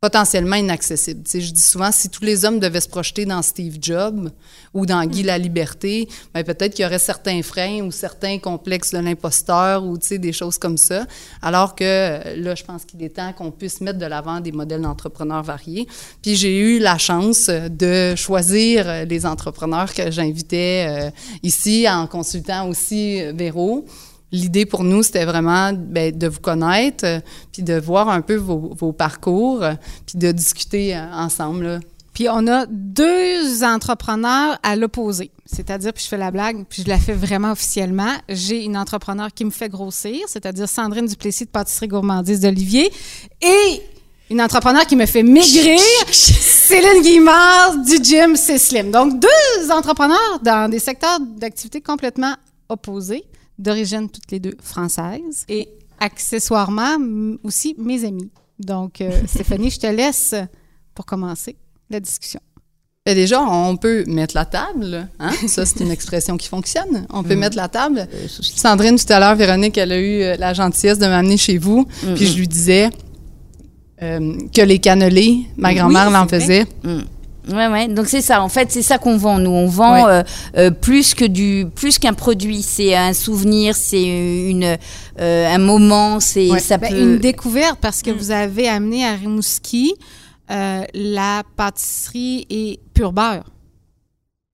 potentiellement inaccessibles. Tu sais, je dis souvent, si tous les hommes devaient se projeter dans Steve Jobs ou dans Guy Laliberté, ben peut-être qu'il y aurait certains freins ou certains complexes de l'imposteur ou tu sais, des choses comme ça. Alors que euh, là, je pense qu'il est temps qu'on puisse mettre de l'avant des modèles d'entrepreneurs variés. Puis j'ai eu la chance euh, de choisir euh, les entrepreneurs que j'invitais euh, ici en consultant aussi Véro. L'idée pour nous, c'était vraiment ben, de vous connaître, euh, puis de voir un peu vos, vos parcours, euh, puis de discuter euh, ensemble. là. Puis on a deux entrepreneurs à l'opposé. C'est-à-dire, puis je fais la blague, puis je la fais vraiment officiellement. J'ai une entrepreneur qui me fait grossir, c'est-à-dire Sandrine Duplessis de Pâtisserie Gourmandise d'Olivier, et une entrepreneur qui me fait maigrir, (laughs) Céline Guimard du gym C'est Slim. Donc, deux entrepreneurs dans des secteurs d'activité complètement opposés, d'origine toutes les deux françaises, et accessoirement aussi mes amis. Donc, euh, (laughs) Stéphanie, je te laisse pour commencer la discussion. Ben déjà, on peut mettre la table. Hein? (laughs) Ça, c'est une expression qui fonctionne. On peut mettre la table. Sandrine, tout à l'heure, Véronique, elle a eu euh, la gentillesse de m'amener chez vous. Puis je lui disais euh, que les cannelés, ma grand-mère Oui, l'en faisait. Ouais, ouais. Donc c'est ça. En fait, c'est ça qu'on vend. Nous, on vend Ouais. euh, euh, plus que du, plus qu'un produit. C'est un souvenir, c'est une, euh, un moment. C'est Ouais. ça Ben, peut. Une découverte parce que vous avez amené à Rimouski euh, la pâtisserie et pur beurre.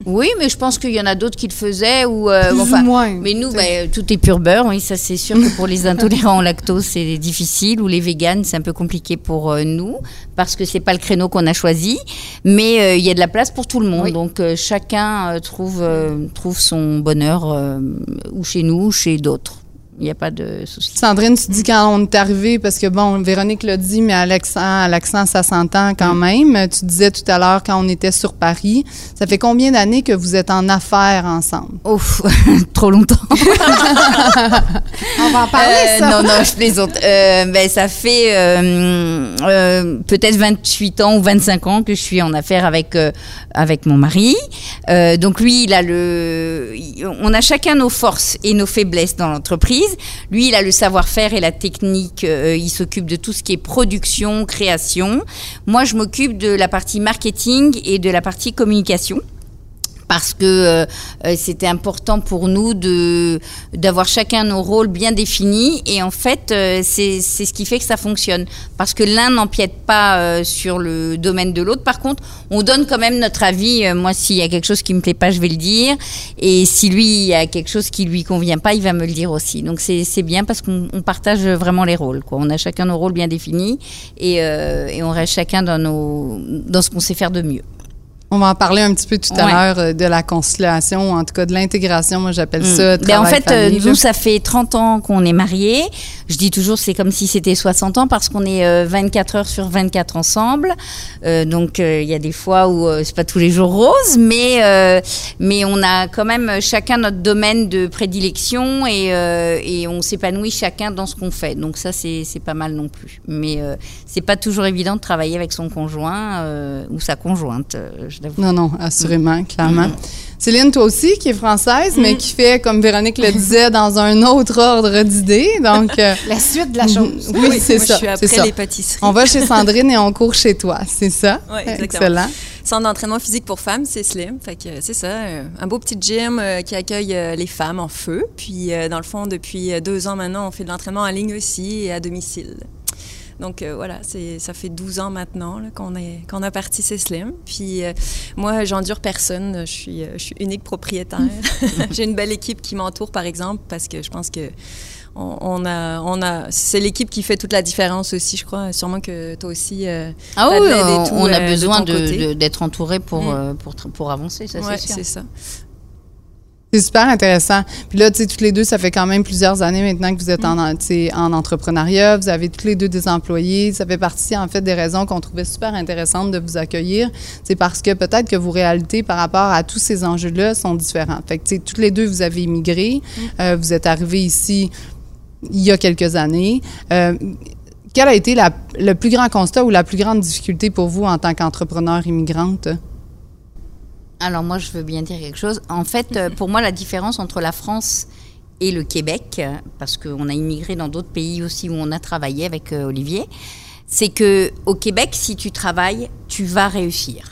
Oui, mais je pense qu'il y en a d'autres qui le faisaient ou. euh, Plus enfin, ou moins. Mais nous, ben, tout est pur beurre, oui, ça c'est sûr que pour les (laughs) intolérants au lactose, c'est difficile, ou les véganes, c'est un peu compliqué pour euh, nous, parce que c'est pas le créneau qu'on a choisi, mais euh, il y a de la place pour tout le monde, Oui. donc euh, chacun trouve, trouve son bonheur, ou chez nous, ou chez d'autres. Il n'y a pas de souci. Sandrine, tu dis quand on est arrivé, parce que bon, Véronique l'a dit, mais à l'accent, ça s'entend quand même. Tu disais tout à l'heure quand on était sur Paris. Ça fait combien d'années que vous êtes en affaires ensemble? Ouf, (laughs) trop longtemps. (laughs) On va en parler, Euh, ça. non, non, je plaisante. Euh, ben, ça fait euh, peut-être 28 ans ou 25 ans que je suis en affaires avec, avec mon mari. Donc lui, il a le, on a chacun nos forces et nos faiblesses dans l'entreprise. Lui, il a le savoir-faire et la technique. euh, il s'occupe de tout ce qui est production, création. Moi, je m'occupe de la partie marketing et de la partie communication parce que euh, euh, c'était important pour nous de d'avoir chacun nos rôles bien définis. Et en fait euh, c'est ce qui fait que ça fonctionne. Parce que l'un n'empiète pas euh, sur le domaine de l'autre. Par contre on donne quand même notre avis. Moi s'il y a quelque chose qui me plaît pas je vais le dire. Et si lui il y a quelque chose qui lui convient pas il va me le dire aussi. Donc c'est bien parce qu'on on partage vraiment les rôles quoi. On a chacun nos rôles bien définis. Et, et on reste chacun dans nos dans ce qu'on sait faire de mieux On va en parler un petit peu tout à Ouais. l'heure euh, de la conciliation, en tout cas de l'intégration. Moi, j'appelle ça. Ben, en travail fait, euh, famille, là. nous, ça fait 30 ans qu'on est mariés. Je dis toujours, c'est comme si c'était 60 ans parce qu'on est euh, 24 heures sur 24 ensemble. Euh, donc, euh, il y a des fois où euh, c'est pas tous les jours rose, mais, euh, mais on a quand même chacun notre domaine de prédilection et, euh, et on s'épanouit chacun dans ce qu'on fait. Donc, ça, c'est c'est pas mal non plus. Mais euh, c'est pas toujours évident de travailler avec son conjoint euh, ou sa conjointe, euh, je l'avoue. Non, non, assurément, Mm. clairement. Céline, toi aussi, qui est française, mais qui fait, comme Véronique le disait, dans un autre ordre d'idées. Donc, (laughs) euh, La suite de la chose. oui, c'est Moi, ça. Je suis c'est après ça. les pâtisseries. On va (laughs) chez Sandrine et on court chez toi, c'est ça? Ouais, exactement. Excellent. Centre d'entraînement physique pour femmes, c'est Slim. Fait que c'est ça, euh, un beau petit gym euh, qui accueille les femmes en feu. Puis dans le fond, depuis deux ans maintenant, on fait de l'entraînement en ligne aussi et à domicile. Donc euh, voilà, c'est ça fait 12 ans maintenant là, qu'on est qu'on a parti C'est Slim. Puis euh, moi, j'endure personne. Je suis euh, je suis unique propriétaire. (laughs) J'ai une belle équipe qui m'entoure par exemple parce que je pense que on, a on a c'est l'équipe qui fait toute la différence aussi, je crois. Sûrement que toi aussi. euh, Ah oui, on, tout, on a euh, besoin de- de- d'être entouré pour, Mm. euh, pour, pour avancer, ça ouais, c'est sûr. c'est ça. C'est super intéressant. Puis là, tu sais, toutes les deux, ça fait quand même plusieurs années maintenant que vous êtes en, en entrepreneuriat. Vous avez toutes les deux des employés. Ça fait partie, en fait, des raisons qu'on trouvait super intéressantes de vous accueillir. C'est parce que peut-être que vos réalités par rapport à tous ces enjeux-là sont différentes. Fait que, tu sais, toutes les deux, vous avez immigré. Euh, vous êtes arrivés ici il y a quelques années. Euh, quel a été la- le plus grand constat ou la plus grande difficulté pour vous en tant qu'entrepreneur immigrante? Alors moi, je veux bien dire quelque chose. En fait, euh, pour moi, la différence entre la France et le Québec, parce qu'on a immigré dans d'autres pays aussi où on a travaillé avec euh, Olivier, c'est que au Québec, si tu travailles, tu vas réussir.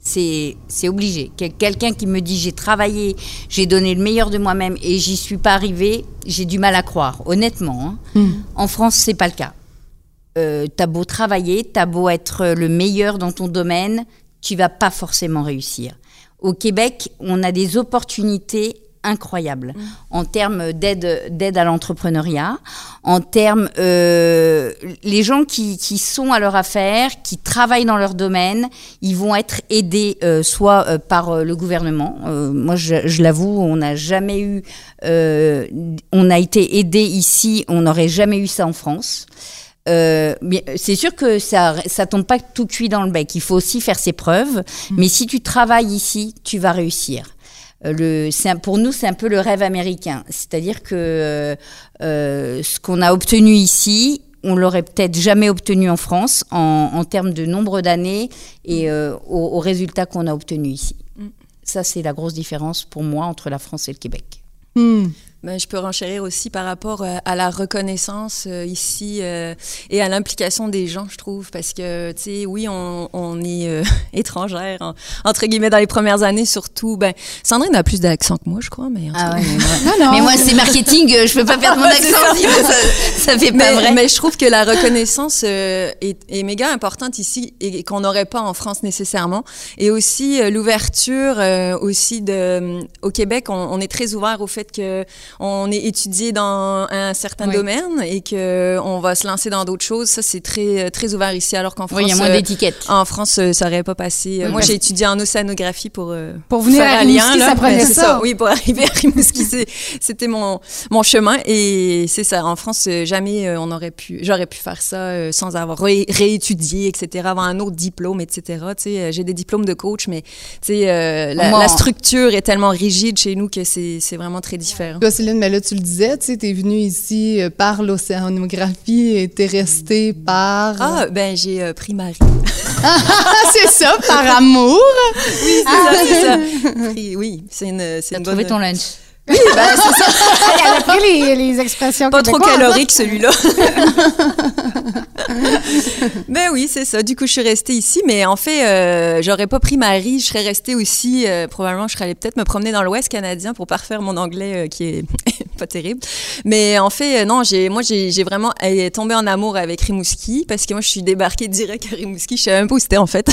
C'est c'est obligé. Quel- Quelqu'un qui me dit j'ai travaillé, j'ai donné le meilleur de moi-même et j'y suis pas arrivé, j'ai du mal à croire, honnêtement. hein. En France, c'est pas le cas. Euh, t'as beau travailler, t'as beau être le meilleur dans ton domaine, tu vas pas forcément réussir. Au Québec, on a des opportunités incroyables en termes d'aide d'aide à l'entrepreneuriat, en termes euh, les gens qui, qui sont à leur affaire, qui travaillent dans leur domaine, ils vont être aidés euh, soit euh, par le gouvernement. Moi, je, je l'avoue, on n'a jamais eu, on a été aidé ici, on n'aurait jamais eu ça en France. Euh, c'est sûr que ça ça tombe pas tout cuit dans le bec. Il faut aussi faire ses preuves. Mais si tu travailles ici, tu vas réussir. Euh, Le, c'est un- pour nous, c'est un peu le rêve américain. C'est-à-dire que euh, ce qu'on a obtenu ici, on l'aurait peut-être jamais obtenu en France en, en termes de nombre d'années et euh, aux, aux résultats qu'on a obtenus ici. Ça, c'est la grosse différence pour moi entre la France et le Québec. Hmm. Ben, je peux renchérir aussi par rapport euh, à la reconnaissance euh, ici euh, et à l'implication des gens, je trouve, parce que, tu sais, oui, on, on est euh, (laughs) étrangère, en- entre guillemets, dans les premières années, surtout. Ben, Sandrine a plus d'accent que moi, je crois, mais Ah ouais, mais, moi- (laughs) mais moi, c'est marketing, euh, je peux pas perdre mon (laughs) accent, ça. fait pas mais, vrai. mais je trouve que la reconnaissance euh, est, est méga importante ici et qu'on n'aurait pas en France nécessairement. Et aussi euh, l'ouverture euh, aussi de au Québec, on, on est très ouvert au fait que on est étudié dans un certain Oui. domaine et que on va se lancer dans d'autres choses. Ça c'est très très ouvert ici, alors qu'en France, Oui, il y a moins euh, d'étiquettes. en France, euh, ça aurait pas passé. Euh, Oui, Moi, j'ai étudié en océanographie pour euh, Pour venir faire à Rimouski, ça prenait c'est ça. Oui, pour (laughs) arriver à Rimouski, c'était mon mon chemin et c'est ça. En France, euh, jamais euh, on aurait pu, j'aurais pu faire ça euh, sans avoir ré- réétudié, etc. Avoir un autre diplôme, etc. Tu sais, euh, j'ai des diplômes de coach, mais tu sais, euh, la, structure est tellement rigide chez nous que c'est vraiment très différent. Lynn, mais là, tu le disais, tu sais, t'es venue ici euh, par l'océanographie et t'es restée par... Ah, ben j'ai euh, pris Marie. (laughs) c'est ça, par amour! Oui, c'est ça, c'est ça. Pris- oui, c'est une, c'est une trouvé bonne... ton lunch. Oui, ben, c'est ça. (laughs) Elle a pris les, les expressions Pas trop calorique celui-là. (laughs) ben oui, c'est ça. Du coup, je suis restée ici, mais en fait, euh, j'aurais pas pris Marie. Je serais restée aussi. euh, probablement, je serais allée peut-être me promener dans l'Ouest canadien pour parfaire mon anglais euh, qui est (laughs) pas terrible. Mais en fait, euh, non, j'ai, moi, j'ai, vraiment tombé en amour avec Rimouski parce que moi, je suis débarquée direct à Rimouski. Je savais même pas où c'était en fait.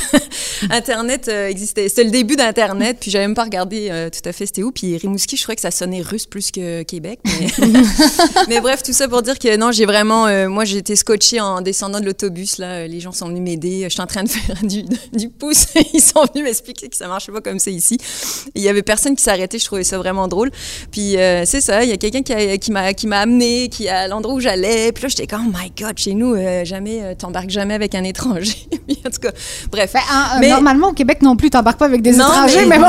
Internet existait. C'était le début d'Internet, puis j'avais même pas regardé tout à fait c'était où. Puis Rimouski, je trouvais que ça sonnait russe plus que Québec. (laughs) Mais, (laughs) mais bref, tout ça pour dire que non, j'ai vraiment, euh, moi, j'ai été scotchée en descendant de l'autobus. Là, Euh, les gens sont venus m'aider. Je suis en train de (laughs) faire du, du pouce. Ils sont venus m'expliquer que ça marchait pas comme c'est ici. Il y avait personne qui s'arrêtait. Je trouvais ça vraiment drôle. Puis euh, c'est ça. Il y a quelqu'un qui, m'a qui m'a amené, qui à l'endroit où j'allais. Puis là, j'étais comme, oh my God, chez nous, euh, jamais, euh, t'embarques jamais avec un étranger. En tout cas, bref. Ben, en- Mais- Normalement, au Québec non plus, t'embarques pas avec des Non, étrangers, mais, bon.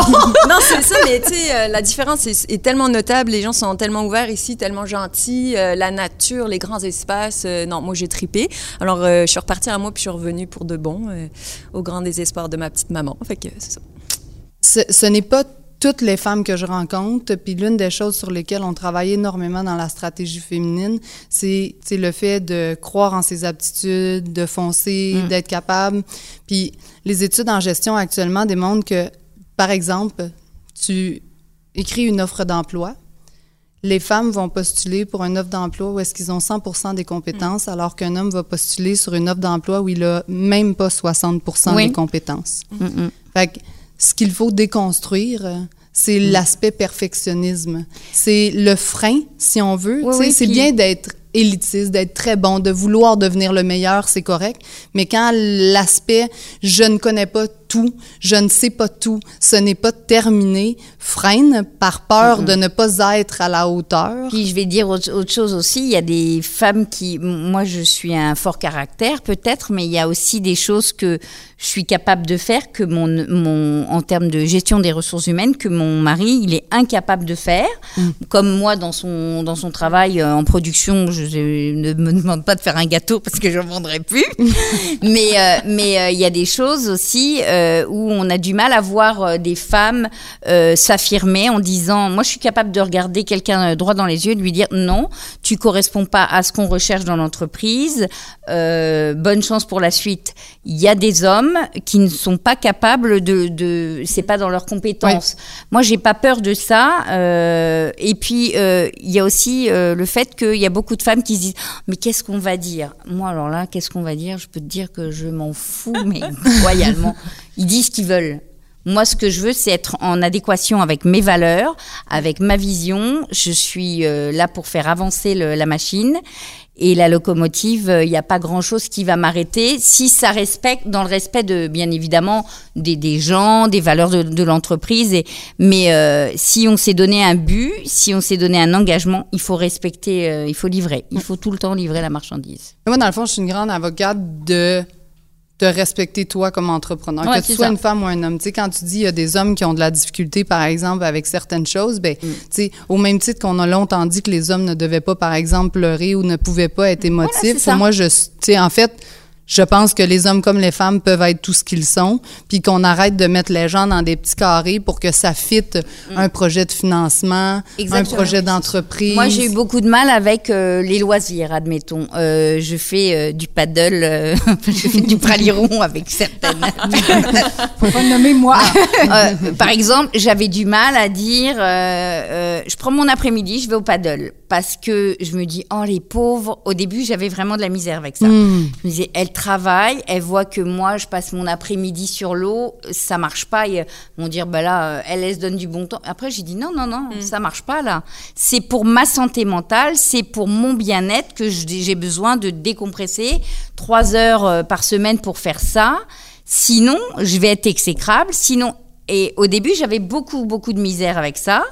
non, c'est ça, mais tu sais, euh, la différence est, est tellement notable. Les gens sont tellement ouverts ici, tellement gentils. euh, la nature, les grands espaces. euh, non, moi, j'ai tripé. Alors, euh, je suis repartie à moi, puis je suis revenue pour de bon, au grand désespoir de ma petite maman. Fait que c'est ça. Ce, ce n'est pas toutes les femmes que je rencontre. Puis l'une des choses sur lesquelles on travaille énormément dans la stratégie féminine, c'est le fait de croire en ses aptitudes, de foncer, d'être capable. Puis les études en gestion actuellement démontrent que, par exemple, tu écris une offre d'emploi. Les femmes vont postuler pour une offre d'emploi où est-ce qu'ils ont 100 des compétences, alors qu'un homme va postuler sur une offre d'emploi où il a même pas 60 Oui. des compétences. Mm-mm. Fait que ce qu'il faut déconstruire, c'est Mm. l'aspect perfectionnisme. C'est le frein, si on veut. Oui, oui, c'est puis- bien d'être élitiste, d'être très bon, de vouloir devenir le meilleur, c'est correct. Mais quand l'aspect je ne connais pas tout, je ne sais pas tout, ce n'est pas terminé, freine par peur de ne pas être à la hauteur. Puis je vais dire autre, autre chose aussi, il y a des femmes qui, moi je suis un fort caractère peut-être, mais il y a aussi des choses que je suis capable de faire que mon, mon en termes de gestion des ressources humaines que mon mari il est incapable de faire. Comme moi dans son dans son travail euh, en production, je, je ne me demande pas de faire un gâteau parce que je n'en vendrai plus. (laughs) mais euh, mais euh, il y a des choses aussi euh, où on a du mal à voir euh, des femmes euh, s'affirmer en disant moi je suis capable de regarder quelqu'un euh, droit dans les yeux et de lui dire non tu corresponds pas à ce qu'on recherche dans l'entreprise euh, bonne chance pour la suite. Il y a des hommes qui ne sont pas capables de, de c'est pas dans leurs compétences. Moi j'ai pas peur de ça euh, et puis euh, il y a aussi euh, le fait qu'il y a beaucoup de femmes qui se disent mais qu'est-ce qu'on va dire? Moi alors là qu'est-ce qu'on va dire? Je peux te dire que je m'en fous mais (laughs) royalement ils disent ce qu'ils veulent moi, ce que je veux, c'est être en adéquation avec mes valeurs, avec ma vision. Je suis euh, là pour faire avancer le- la machine. Et la locomotive, il n'y a pas grand-chose qui va m'arrêter si ça respecte, dans le respect de, bien évidemment, des, des gens, des valeurs de, de l'entreprise. Et, mais euh, si on s'est donné un but, si on s'est donné un engagement, il faut respecter, euh, il faut livrer. Il faut tout le temps livrer la marchandise. Moi, dans le fond, je suis une grande avocate de te respecter toi comme entrepreneur, Ouais, que tu sois ça. une femme ou un homme. Tu sais, quand tu dis il y a des hommes qui ont de la difficulté, par exemple, avec certaines choses, ben, Mm. tu sais, au même titre qu'on a longtemps dit que les hommes ne devaient pas, par exemple, pleurer ou ne pouvaient pas être émotifs. moi, je, tu sais, en fait, je pense que les hommes comme les femmes peuvent être tout ce qu'ils sont, puis qu'on arrête de mettre les gens dans des petits carrés pour que ça fitte un projet de financement, Mm. Exactement. un projet d'entreprise. Moi, j'ai eu beaucoup de mal avec euh, les loisirs, admettons. Euh, je fais euh, du paddle, euh, (laughs) je fais du praliron avec certaines. (laughs) Faut pas le nommer moi. Euh, par exemple, j'avais du mal à dire, euh, euh, je prends mon après-midi, je vais au paddle. Parce que je me dis, oh les pauvres, au début j'avais vraiment de la misère avec ça. Je me disais, elle travaille, elle voit que moi je passe mon après-midi sur l'eau, ça marche pas. Euh, vont dire, bah là, euh, elle, elle se donne du bon temps. Après j'ai dit, non, non, non, ça marche pas là. C'est pour ma santé mentale, c'est pour mon bien-être que j'ai besoin de décompresser trois heures euh, par semaine pour faire ça. Sinon, je vais être exécrable. Sinon, et au début, j'avais beaucoup, beaucoup de misère avec ça.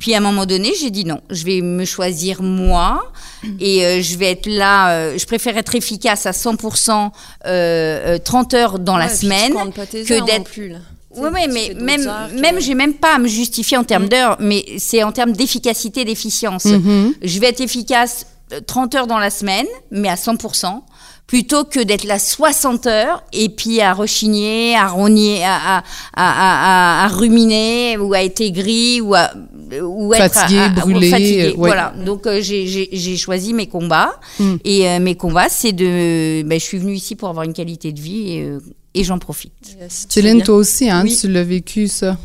Puis à un moment donné, j'ai dit non, je vais me choisir moi et euh, je vais être là. euh, je préfère être efficace à 100%, euh, euh, 30 heures dans la Ouais, semaine comptes pas tes que d'être plus, là. Oui, ouais, mais même, même j'ai même pas à me justifier en termes Mm. d'heures, mais c'est en termes d'efficacité, d'efficience. Mhm. Je vais être efficace euh, 30 heures dans la semaine, mais à 100%, plutôt que d'être là 60 heures et puis à rechigner, à rogner, à, à, à, à- à ruminer ou à être aigri ou à ou être Fatigué, brûlé, fatigué. ouais. Voilà. Donc euh, j'ai- choisi mes combats Mm. et euh, mes combats, c'est de. Ben, je suis venue ici pour avoir une qualité de vie et, euh, et j'en profite. Fais Céline, toi aussi, hein, Oui. tu l'as vécu, ça?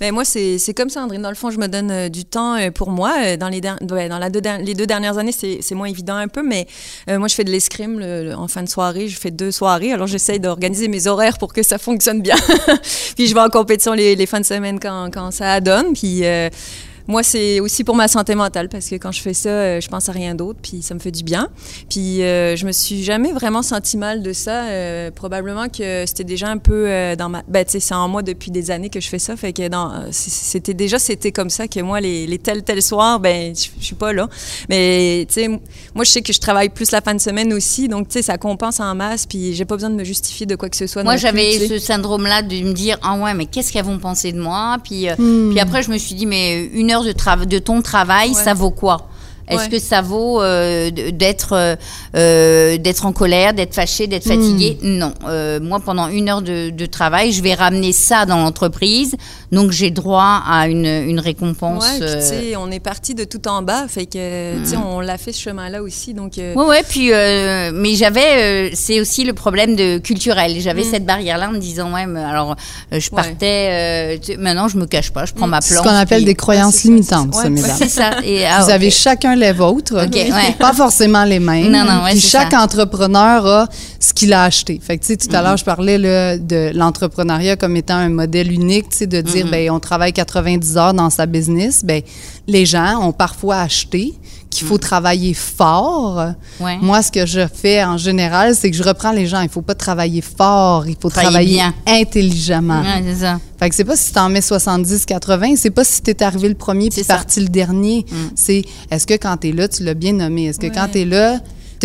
Ben moi, c'est c'est comme ça, Andrine. Dans le fond, je me donne euh, du temps euh, pour moi. Euh, Dans les, der- ouais, dans la deux les deux dernières années, c'est c'est moins évident un peu, mais euh, moi, je fais de l'escrime le- le- en fin de soirée. Je fais deux soirées. Alors, j'essaye d'organiser mes horaires pour que ça fonctionne bien. (laughs) puis, je vais en compétition les, les fins de semaine quand, quand ça donne. Puis, euh, moi, c'est aussi pour ma santé mentale parce que quand je fais ça, euh, je pense à rien d'autre, puis ça me fait du bien. Puis euh, je me suis jamais vraiment senti mal de ça. Euh, probablement que c'était déjà un peu euh, dans ma. Ben, tu sais, c'est en moi depuis des années que je fais ça. Fait que dans, c'était déjà c'était comme ça que moi les, les tels tels soirs, ben je suis pas là. Mais tu sais, moi je sais que je travaille plus la fin de semaine aussi, donc tu sais ça compense en masse. Puis j'ai pas besoin de me justifier de quoi que ce soit. Moi, j'avais ce syndrome-là de me dire ah ouais, mais qu'est-ce qu'elles vont penser de moi Puis, Hmm. puis après, je me suis dit mais une heure de ton travail, Ouais. ça vaut quoi? Est-ce Ouais. que ça vaut euh, d'être euh, euh, d'être en colère, d'être fâché, d'être fatigué? Hmm. Non. Euh, moi, pendant une heure de, de travail, je vais ramener ça dans l'entreprise, donc j'ai droit à une, une récompense. Ouais, puis tu euh, sais, on est parti de tout en bas, fait que tu sais, on l'a fait ce chemin-là aussi, donc. euh, Ouais, ouais, puis, euh, mais j'avais, euh, c'est aussi le problème de culturel. J'avais Mm. cette barrière-là en me disant, ouais, mais alors, je Ouais. partais, euh, tu sais, maintenant je me cache pas, je prends Mm. ma C'est planche. ce qu'on appelle puis- des croyances limitantes, c'est ça. ça, Ouais, mesdames. C'est ça. Et, ah, Vous avez chacun les vôtres, Ok, (laughs) ouais. pas forcément les mêmes. Non, non, ouais, Puis chaque ça. entrepreneur a ce qu'il a acheté. Fait que tu sais, tout Mm-hmm. à l'heure, je parlais là, de l'entrepreneuriat comme étant un modèle unique, tu sais, de dire, Mm-hmm. ben on travaille 90 heures dans sa business. Ben les gens ont parfois acheté qu'il faut travailler fort. Mm. Ouais. Moi, ce que je fais en général, c'est que je reprends les gens. Il faut pas travailler fort, il faut Travailler intelligemment. Ouais, c'est ça. Fait que c'est pas si t'en mets 70, 80, c'est pas si t'es arrivé le premier puis parti le dernier. C'est est-ce que quand t'es là, tu l'as bien nommé? Est-ce que Ouais. quand t'es là,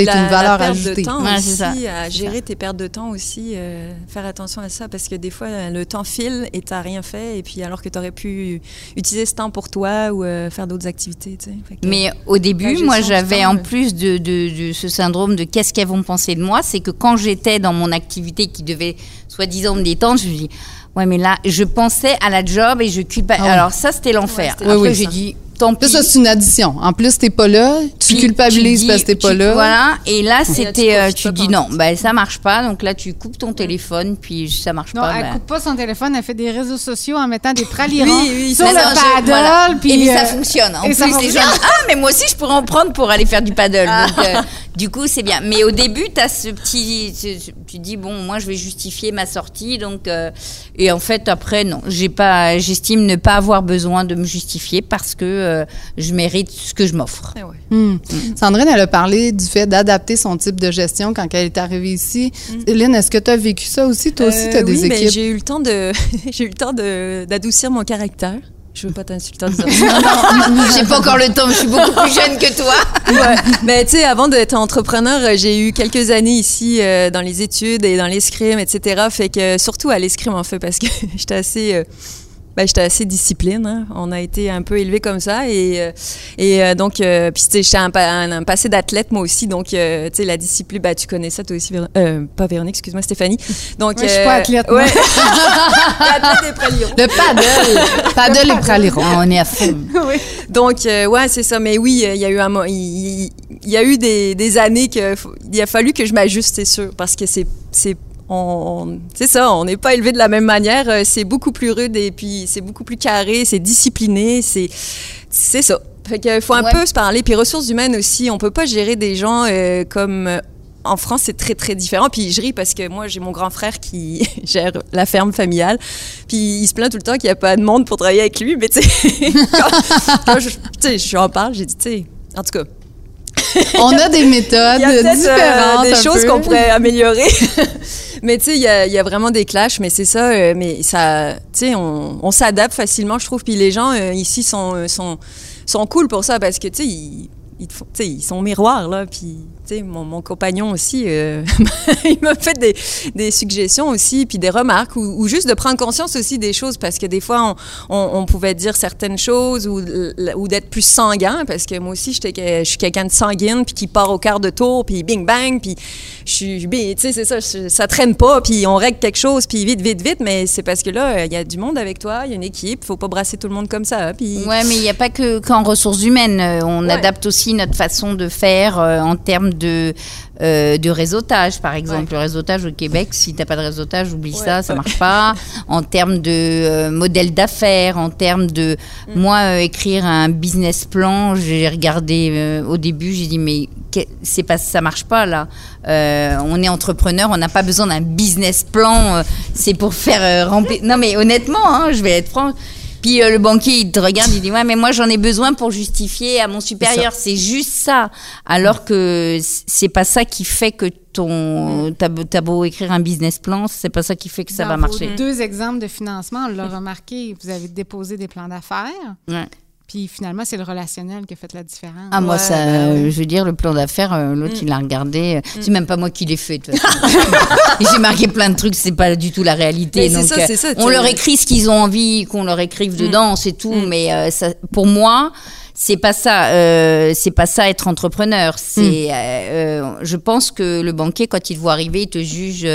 la- une valeur la ajoutée? de temps Ouais, aussi, ça. à gérer tes pertes de temps aussi, euh, faire attention à ça parce que des fois le temps file et t'as rien fait et puis alors que t'aurais pu utiliser ce temps pour toi ou euh, faire d'autres activités, tu sais. Fait que- Mais au début, moi, j'avais en plus de, de- de ce syndrome de qu'est-ce qu'elles vont penser de moi, c'est que quand j'étais dans mon activité qui devait soi-disant me détendre, je me dis, ouais, mais là, je pensais à la job et je culpabilisais. Ah ouais. Alors ça, c'était l'enfer. Ouais, Après, Oui, oui, j'ai dit, Tant pis. Ça, c'est une addition. En plus, t'es pas là, tu, culpabilises parce que t'es pas là. Voilà, et là, c'était, euh, tu, dis non, ben, ça marche pas, donc là, tu coupes ton téléphone, puis ça marche non, pas. Non, elle ben... coupe pas son téléphone, elle fait des réseaux sociaux en mettant des pralirons oui, sur le non, paddle. Euh, et ça fonctionne. En plus, ah, mais moi aussi, je pourrais en prendre pour aller faire du paddle. Ah. Euh, du coup, c'est bien. Mais au début, t'as ce petit, tu dis, bon, moi, je vais justifier ma sortie, donc, et en fait, après, non, j'ai pas, j'estime ne pas avoir besoin de me justifier parce que euh, je mérite ce que je m'offre. Eh hmm. mm. Sandrine, elle a parlé du fait d'adapter son type de gestion quand elle est arrivée ici. Mmh. Hélène, est-ce que tu as vécu ça aussi? Toi aussi, tu as euh, des oui, ben, équipes? J'ai eu le temps de (laughs) j'ai eu le temps d'adoucir mon caractère. Je veux pas t'insulter (laughs) non, non, (laughs) j'ai pas encore le temps, je suis beaucoup plus jeune que toi. Mais ben, tu sais, avant d'être entrepreneur, euh, j'ai eu quelques années ici euh, dans les études et dans l'escrime, etc. Fait que surtout à l'escrime en fait, parce que j'étais assez ben, j'étais assez discipline. Hein. On a été un peu élevés comme ça. Et, euh, et euh, donc, euh, puis tu sais, j'étais un, un, un, passé d'athlète moi aussi. Donc, tu sais, la discipline, ben, tu connais ça toi aussi, Vér pas Véronique, excuse-moi, Stéphanie. Donc, ouais, je suis pas athlète. Ouais. (laughs) Le paddle. paddle et praliron. On est à fond. (laughs) oui. Donc, ouais, c'est ça. Mais oui, il y a eu un, il y a eu des, des années qu'il a fallu que je m'ajuste, c'est sûr, parce que c'est on, c'est ça, on n'est pas élevé de la même manière. Euh, c'est beaucoup plus rude et puis c'est beaucoup plus carré, c'est discipliné, c'est, c'est ça. Fait qu'il faut un peu se parler. Puis ressources humaines aussi, on peut pas gérer des gens euh, comme euh, en France, c'est très, très différent. Puis je ris parce que moi, j'ai mon grand frère qui (laughs) gère la ferme familiale. Puis il se plaint tout le temps qu'il n'y a pas de monde pour travailler avec lui. Mais tu sais, (laughs) quand, quand je, je, en parle, j'ai dit, tu sais, en tout cas. On a des (laughs) méthodes y a différentes. Des choses qu'on pourrait améliorer. Mais tu sais, il y a, vraiment des clashs, mais c'est ça. Euh, mais ça, tu sais, on, on s'adapte facilement, je trouve. Puis les gens euh, ici sont, euh, sont, sont cool pour ça parce que tu sais, ils, ils, ils, sont miroirs, là. Puis mon, mon compagnon aussi, euh, (laughs) il m'a fait des, des suggestions aussi, puis des remarques, ou, ou juste de prendre conscience aussi des choses, parce que des fois, on, on, on pouvait dire certaines choses, ou, l- ou d'être plus sanguin, parce que moi aussi, je suis quelqu'un de sanguine, puis qui part au quart de tour, puis bing bang, puis je suis, tu sais, c'est ça, je- ça traîne pas, puis on règle quelque chose, puis vite, vite, vite, mais c'est parce que là, il y a du monde avec toi, il y a une équipe, faut pas brasser tout le monde comme ça, puis... Ouais, mais il n'y a pas que qu'en ressources humaines. Euh, On Ouais. adapte aussi notre façon de faire euh, en termes de, euh, de réseautage, par exemple. Le réseautage au Québec, si tu n'as pas de réseautage, oublie ça, ça marche pas. En termes de euh, modèle d'affaires, en termes de... Mm. Moi, euh, écrire un business plan, j'ai regardé euh, au début, j'ai dit, mais c'est pas, ça marche pas là. Euh, on est entrepreneur, on n'a pas besoin d'un business plan. euh, c'est pour faire euh, remplir... Non, mais honnêtement, hein, je vais être franc. Puis euh, le banquier, il te regarde, il dit ouais, mais moi j'en ai besoin pour justifier à mon supérieur. C'est juste ça. Alors que c'est pas ça qui fait que ton t'as beau- t'as beau écrire un business plan, c'est pas ça qui fait que ça Dans va vos marcher. Deux exemples de financement, on l'a remarqué, vous avez déposé des plans d'affaires, Ouais. Puis finalement, c'est le relationnel qui a fait la différence. Ah moi ça, bah euh, je veux dire le plan d'affaires, euh, l'autre il l'a regardé. euh, C'est même pas moi qui l'ai fait. de toute façon. (laughs) J'ai marqué plein de trucs, c'est pas du tout la réalité. Mais c'est Donc ça, euh, c'est ça, on leur écrit ce qu'ils ont envie qu'on leur écrive dedans, c'est tout. Mais euh, ça, pour moi. C'est pas ça, euh, c'est pas ça être entrepreneur. C'est, euh, euh, je pense que le banquier, quand il voit arriver, il te juge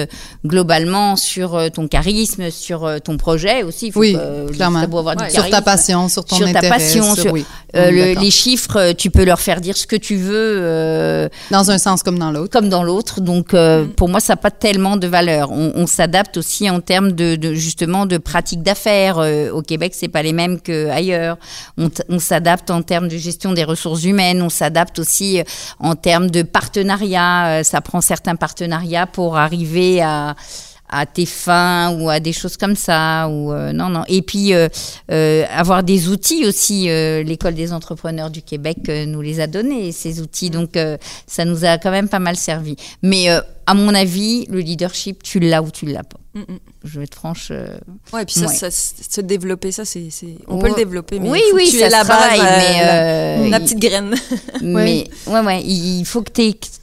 globalement sur ton charisme, sur ton projet aussi. Il faut Oui, que- clairement. du. Sur ta passion, sur ton Sur ta passion, sur- oui. Euh, le- les chiffres, tu peux leur faire dire ce que tu veux, euh, Dans un sens comme dans l'autre. comme dans l'autre. Donc, euh, pour moi, ça n'a pas tellement de valeur. On, on s'adapte aussi en termes de, de- justement de pratiques d'affaires. Euh, au Québec, c'est pas les mêmes qu'ailleurs. On, on s'adapte en termes de gestion des ressources humaines. On s'adapte aussi euh, en termes de partenariat. Euh, ça prend certains partenariats pour arriver à tes fins ou à des choses comme ça ou euh, non non et puis avoir des outils aussi l'école des entrepreneurs du Québec nous les a donnés ces outils donc ça nous a quand même pas mal servi mais à mon avis le leadership tu l'as ou tu l'as pas Mm, mm. je vais être franche euh, Ouais, puis ça, Ouais. ça, se développer, ça, c'est, on peut le développer, mais oui il faut oui que tu ça aies la se travaille, base, mais euh, euh, la, il- petite graine. (laughs) mais ouais, ouais, il faut que tu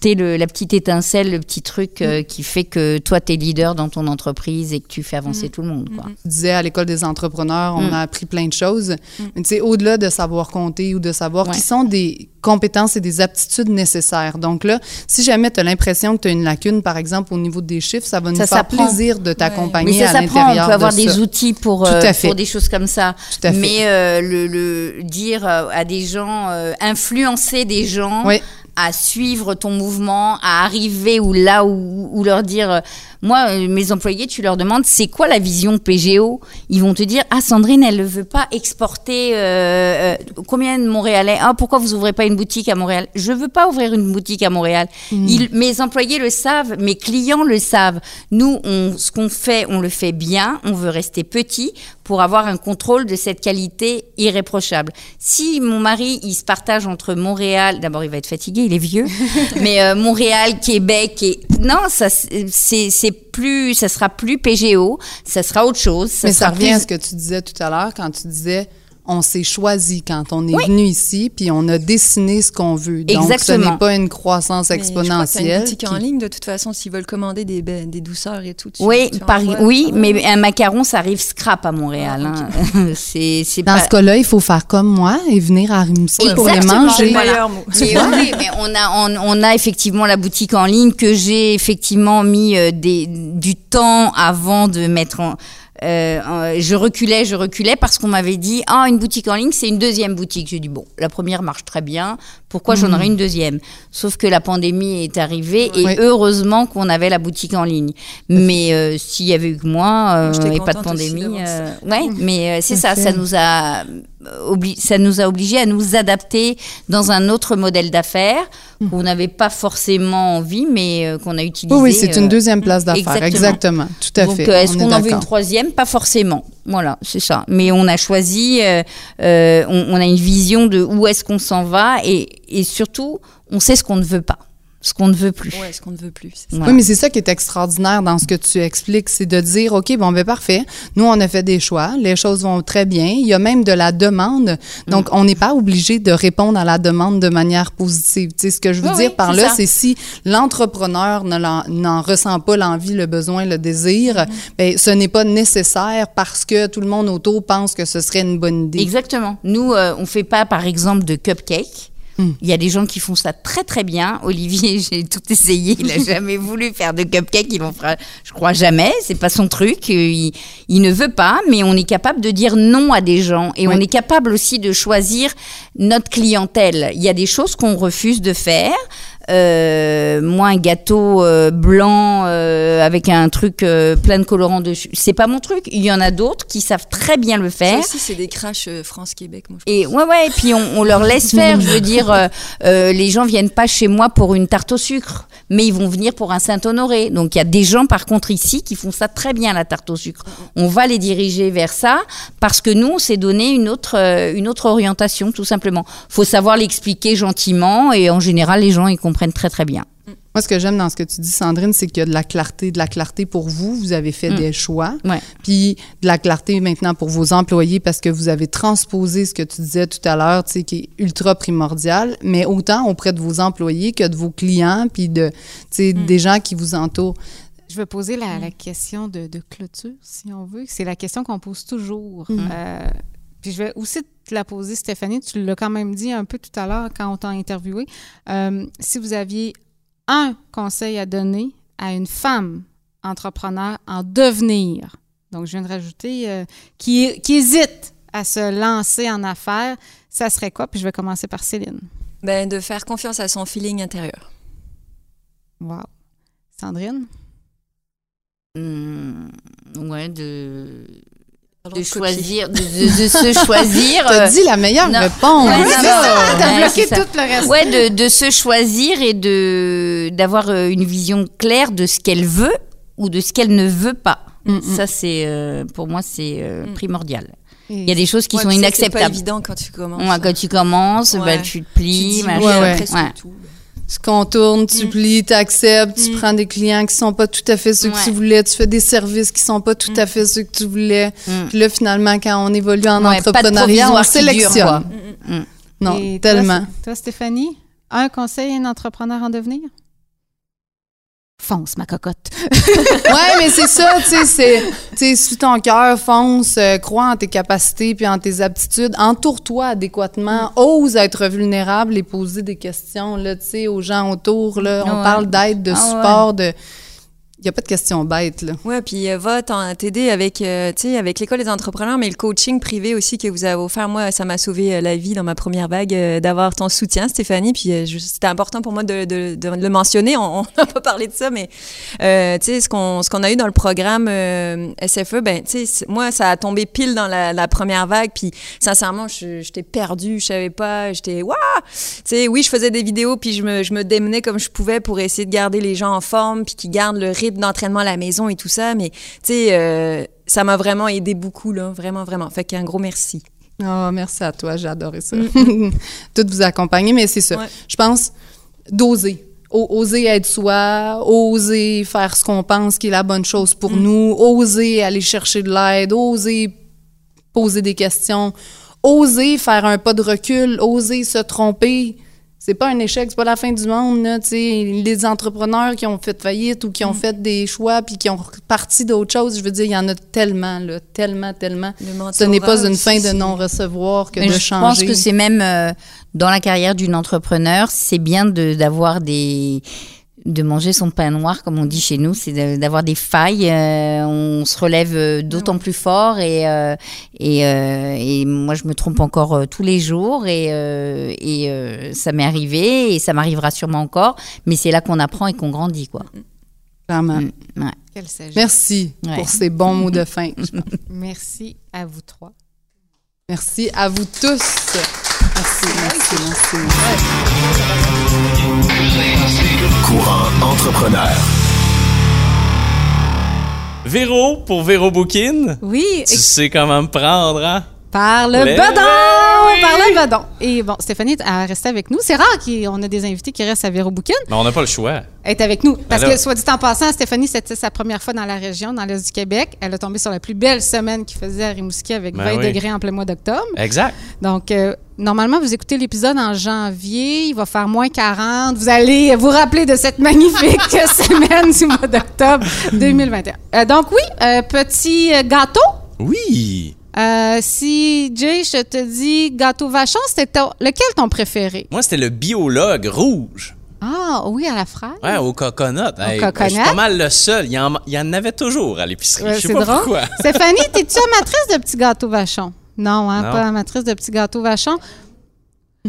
aies, le, la petite étincelle, le petit truc euh, qui fait que toi, tu es leader dans ton entreprise et que tu fais avancer tout le monde. Quoi. Tu disais à l'école des entrepreneurs, on Mm. a appris plein de choses. Mais tu sais, au-delà de savoir compter ou de savoir Ouais. qui sont des compétences et des aptitudes nécessaires. Donc là, si jamais tu as l'impression que tu as une lacune, par exemple, au niveau des chiffres, ça va nous Ça faire plaisir de t'accompagner ça à s'apprend, on l'intérieur peut avoir de des ça. outils pour, Tout euh, à fait. pour des choses comme ça. Tout à fait. Mais euh, le, le dire euh, à des gens, euh, influencer des gens Oui. à suivre ton mouvement, à arriver ou là où, leur dire, moi, euh, mes employés, tu leur demandes c'est quoi la vision PGO Ils vont te dire, ah Sandrine, elle ne veut pas exporter euh, euh, combien de Montréalais Ah, pourquoi vous ouvrez pas une boutique à Montréal Je veux pas ouvrir une boutique à Montréal. Ils- mes employés le savent, mes clients le savent. Nous, on, ce qu'on fait, on le fait bien. On veut rester petit pour avoir un contrôle de cette qualité irréprochable. Si mon mari, il se partage entre Montréal, d'abord il va être fatigué, il est vieux, (laughs) mais euh, Montréal, Québec et non, ça c'est c'est plus, ça sera plus PGO, ça sera autre chose. Mais ça revient plus- à ce que tu disais tout à l'heure quand tu disais on s'est choisi quand on est venu ici, puis on a dessiné ce qu'on veut. Donc, ce Exactement. n'est pas une croissance Mais je crois que exponentielle. une boutique en ligne, de toute façon, s'ils veulent commander des, douceurs et tout. tu- Oui, tu par- envoies. oui, Ah, mais un macaron, ça arrive scrap à Montréal. hein. (laughs) c'est c'est Dans pas. ce cas-là, il faut faire comme moi et venir à Rimouski pour les Exactement, manger. voilà. meilleur mot. Mais oui, mais on a, on, on a effectivement la boutique en ligne que j'ai effectivement mis euh, des, du temps avant de mettre en. Euh, je reculais, je reculais parce qu'on m'avait dit ah une boutique en ligne c'est une deuxième boutique. J'ai dit bon la première marche très bien, pourquoi j'en aurais une deuxième? Sauf que la pandémie est arrivée et Oui. heureusement qu'on avait la boutique en ligne. Mais euh, s'il y avait eu que moi euh, et pas de pandémie, euh, ouais, mais c'est ça, ça nous a ça nous a obligés à nous adapter dans un autre modèle d'affaires qu'on n'avait pas forcément envie, mais euh, qu'on a utilisé. Oui, oui, c'est euh, une deuxième place d'affaires. exactement. Exactement. Tout à donc, fait. euh, est-ce On qu'on est en veut une troisième? Pas forcément. Voilà, c'est ça. Mais on a choisi, euh, euh, on, on a une vision de où est-ce qu'on s'en va et, et surtout, on sait ce qu'on ne veut pas. Ce qu'on ne veut plus. Ouais, ce qu'on ne veut plus. Voilà. Oui, mais c'est ça qui est extraordinaire dans ce que tu expliques, c'est de dire, OK, bon, ben parfait, nous, on a fait des choix, les choses vont très bien, il y a même de la demande, donc Mm. on n'est pas obligé de répondre à la demande de manière positive. Tu sais, ce que je veux Oui, dire oui, par là, c'est si l'entrepreneur ne l'en- n'en ressent pas l'envie, le besoin, le désir, Mm-hmm. ben, ce n'est pas nécessaire parce que tout le monde autour pense que ce serait une bonne idée. Exactement. Nous, euh, on fait pas, par exemple, de cupcake. Hmm. Il y a des gens qui font ça très très bien. (laughs) Olivier, j'ai tout essayé. Il a (laughs) jamais voulu faire de cupcake. Il en fera, je crois jamais. C'est pas son truc. Euh, Il, il ne veut pas. Mais on est capable de dire non à des gens et Oui. on est capable aussi de choisir notre clientèle. Il y a des choses qu'on refuse de faire. Euh, moi, un gâteau euh, blanc euh, avec un truc plein de colorants dessus, c'est pas mon truc. Il y en a d'autres qui savent très bien le Ça faire. aussi, c'est des crashs France-Québec, Et ouais, ouais, et puis on, on leur laisse faire. Je veux dire, les gens viennent pas chez moi pour une tarte au sucre, mais ils vont venir pour un Saint-Honoré. Donc il y a des gens, par contre, ici qui font ça très bien, la tarte au sucre. On va les diriger vers ça parce que nous, on s'est donné une autre, une autre orientation, tout simplement. Faut savoir l'expliquer gentiment et en général, les gens, ils comprennent très, très bien. Moi, ce que j'aime dans ce que tu dis, Sandrine, c'est qu'il y a de la clarté, de la clarté pour vous. Vous avez fait Mm. des choix. Ouais. Puis de la clarté maintenant pour vos employés parce que vous avez transposé ce que tu disais tout à l'heure, tu sais, qui est ultra primordial, mais autant auprès de vos employés que de vos clients, puis de, tu sais, Mm. des gens qui vous entourent. Je vais poser la, la question de, de clôture, si on veut. C'est la question qu'on pose toujours. Euh, puis je vais aussi te la poser, Stéphanie. Tu l'as quand même dit un peu tout à l'heure quand on t'a interviewé. Euh, si vous aviez un conseil à donner à une femme entrepreneur en devenir, donc je viens de rajouter, euh, qui, qui hésite à se lancer en affaires, ça serait quoi? Puis je vais commencer par Céline. Ben, de faire confiance à son feeling intérieur. Wow. Sandrine? Hum, ouais, de, de choisir, de, de- de se (laughs) choisir. T'as euh, dit la meilleure non. réponse. Ouais, non, T'as ouais, bloqué tout le reste. Ouais, de, de se choisir et de d'avoir euh, une vision claire de ce qu'elle veut ou de ce qu'elle ne veut pas. Mm, mm. Ça, c'est euh, pour moi, c'est euh, Mm. primordial. Il y a des choses qui Ouais, sont ça, C'est pas inacceptables. évident quand tu commences. Ouais, quand tu commences, Ouais. bah, tu te tu plies, dis machin. oui Ouais. tout. Tu contournes, tu Mm. plies, tu acceptes, tu Mm. prends des clients qui sont pas tout à fait ceux que tu voulais, tu fais des services qui sont pas tout à fait ceux que tu voulais. Mm. Puis là, finalement, quand on évolue en Ouais, pas de entrepreneuriat, on dure, sélectionne. Mm, mm. Non, Et toi, tellement. Toi, Stéphanie, un conseil à un entrepreneur en devenir? Fonce, ma cocotte. (laughs) ouais, mais c'est ça, tu sais, c'est, tu sais, suis ton cœur, fonce, euh, crois en tes capacités puis en tes aptitudes, entoure-toi adéquatement, ose être vulnérable et poser des questions, là, tu sais, aux gens autour, là. On Ouais. parle d'aide, de Ah ouais. support, de... Il n'y a pas de questions bêtes, là. Ouais, puis euh, va t'aider avec, euh, avec l'école des entrepreneurs, mais le coaching privé aussi que vous avez offert. Moi, ça m'a sauvé euh, la vie dans ma première vague euh, d'avoir ton soutien, Stéphanie. Puis euh, c'était important pour moi de, le mentionner. On n'a pas parlé de ça, mais ce qu'on qu'on a eu dans le programme SFE, ben, moi, ça a tombé pile dans la, première vague. Puis sincèrement, j'étais perdue, je savais pas, j'étais waouh. Oui, je faisais des vidéos, puis je me, je me démenais comme je pouvais pour essayer de garder les gens en forme, puis qu'ils gardent le rythme d'entraînement à la maison et tout ça. Mais, tu sais, euh, ça m'a vraiment aidé beaucoup, là. Vraiment, vraiment. Fait qu'un gros merci. Oh, merci à toi, j'ai adoré ça. (laughs) Tout vous accompagner, mais c'est ça. Ouais. Je pense d'oser. Oser être soi, oser faire ce qu'on pense qui est la bonne chose pour nous, oser aller chercher de l'aide, oser poser des questions, oser faire un pas de recul, oser se tromper. C'est pas un échec, c'est pas la fin du monde. Là, les entrepreneurs qui ont fait faillite ou qui ont fait des choix puis qui ont parti d'autres choses, je veux dire, il y en a tellement, là, tellement, tellement. Le Ce n'est pas une fin de non-recevoir que Mais de je changer. pense que c'est même euh, dans la carrière d'une entrepreneur, c'est bien de- d'avoir des de manger son pain noir comme on dit chez nous, c'est de- d'avoir des failles. euh, on se relève euh, d'autant plus fort et euh, et, euh, et moi je me trompe encore euh, tous les jours et euh, et euh, ça m'est arrivé et ça m'arrivera sûrement encore. Mais c'est là qu'on apprend et qu'on grandit quoi. Mm, ouais. Sagesse. Merci Ouais. pour ces bons mots de fin. (laughs) Merci à vous trois. Merci à vous tous. Merci, merci, merci. Courant entrepreneur. Véro pour Véro Bookin. Oui, Tu sais comment me prendre, hein? Par le Le- bedon! Oui! Par le bedon! Et bon, Stéphanie a resté avec nous. C'est rare qu'on a des invités qui restent à Véro Bouquin. Mais on n'a pas le choix. Elle est avec nous. Parce Alors- que, soit dit en passant, Stéphanie, c'était sa première fois dans la région, dans l'Est du Québec. Elle a tombé sur la plus belle semaine qu'il faisait à Rimouski avec Ben 20 oui. degrés en plein mois d'octobre. Exact. Donc, euh, normalement, vous écoutez l'épisode en janvier. Il va faire moins 40. Vous allez vous rappeler de cette magnifique (laughs) semaine du mois d'octobre 2021. Euh, donc, oui, euh, petit gâteau. Oui. Euh, si, Jay, je te dis gâteau vachon, c'était ton- lequel ton préféré? Moi, c'était le biologue rouge. Ah, oui, à la fraise? Ouais, au coconut. Hey, coconut. Je suis pas mal le seul. Il y en, il y en avait toujours à l'épicerie. Ouais, je sais c'est pas drôle. pourquoi. (laughs) Stéphanie, t'es-tu amatrice de petits gâteaux vachons? Non, hein, Non. pas amatrice de petits gâteaux vachons.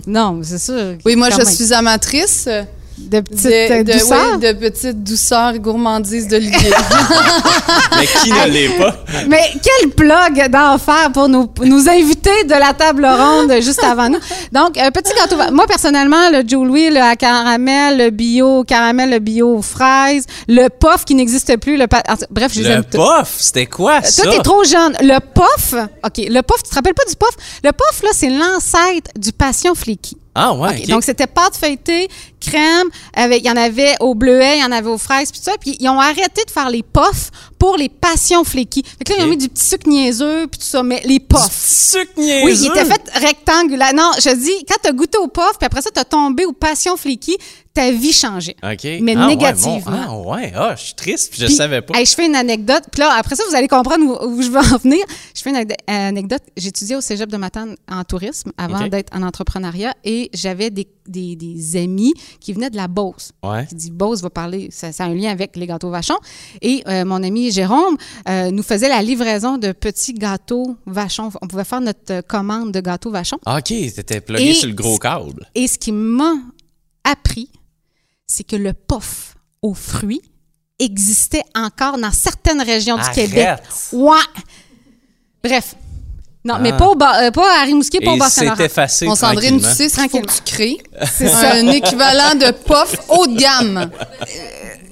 Non, c'est sûr. Oui, moi, quand je même. suis amatrice euh, De petites de, euh, de, douceurs. oui, de petites douceurs et gourmandises d'Olivier. (laughs) Mais qui ne l'est pas? Mais quel plug d'enfer pour nos, nos invités de la table ronde juste avant nous? Donc, un petit gâteau. Moi, personnellement, le Joe Louis, le à caramel, le bio caramel, le bio fraise, le puff qui n'existe plus. Le pa- Bref, je les Le aime tous. puff, c'était quoi ça? Toi, t'es trop jeune. Le puff, OK, le puff, tu te rappelles pas du puff? Le puff, là, c'est l'ancêtre du passion flaky. Ah ouais. Donc, c'était pâte feuilletée, crème, avec, il y en avait au bleuet, il y en avait aux fraises, puis ça. Puis, ils ont arrêté de faire les puffs pour les passions flaky. Fait que là, ils ont mis du petit sucre niaiseux, puis tout ça, mais les puffs. Sucre Oui, niaiseux. il était fait rectangulaire. Non, je dis, quand t'as goûté au puff, puis après ça, t'as tombé au passion flaky, ta vie changeait. OK. Mais Ah ouais, négativement. bon. Ah ouais, ah, je suis triste, puis je Puis, savais pas. hey, je fais une anecdote. Puis là, après ça, vous allez comprendre où, où je veux en venir. Je fais une ane- anecdote. J'étudiais au cégep de Matane en tourisme avant d'être en entrepreneuriat et j'avais des, des- des amis qui venaient de la Beauce. Ouais. Qui dit Beauce va parler, ça, ça a un lien avec les gâteaux vachons. Et euh, mon ami Jérôme euh, nous faisait la livraison de petits gâteaux vachons. On pouvait faire notre commande de gâteaux vachons. Ah, OK, t'étais plugué Et- sur le gros câble. Et ce qui m'a appris, c'est que le puff aux fruits existait encore dans certaines régions du. Québec. Ouais. Bref. Non, mais Ah. pas, au bas- euh, pas à Rimouski, pas au Et Bas-Saint-Laurent. c'est effacé tranquillement. qu'il faut que tu crées. (laughs) C'est ça. Un équivalent de puff haut de gamme.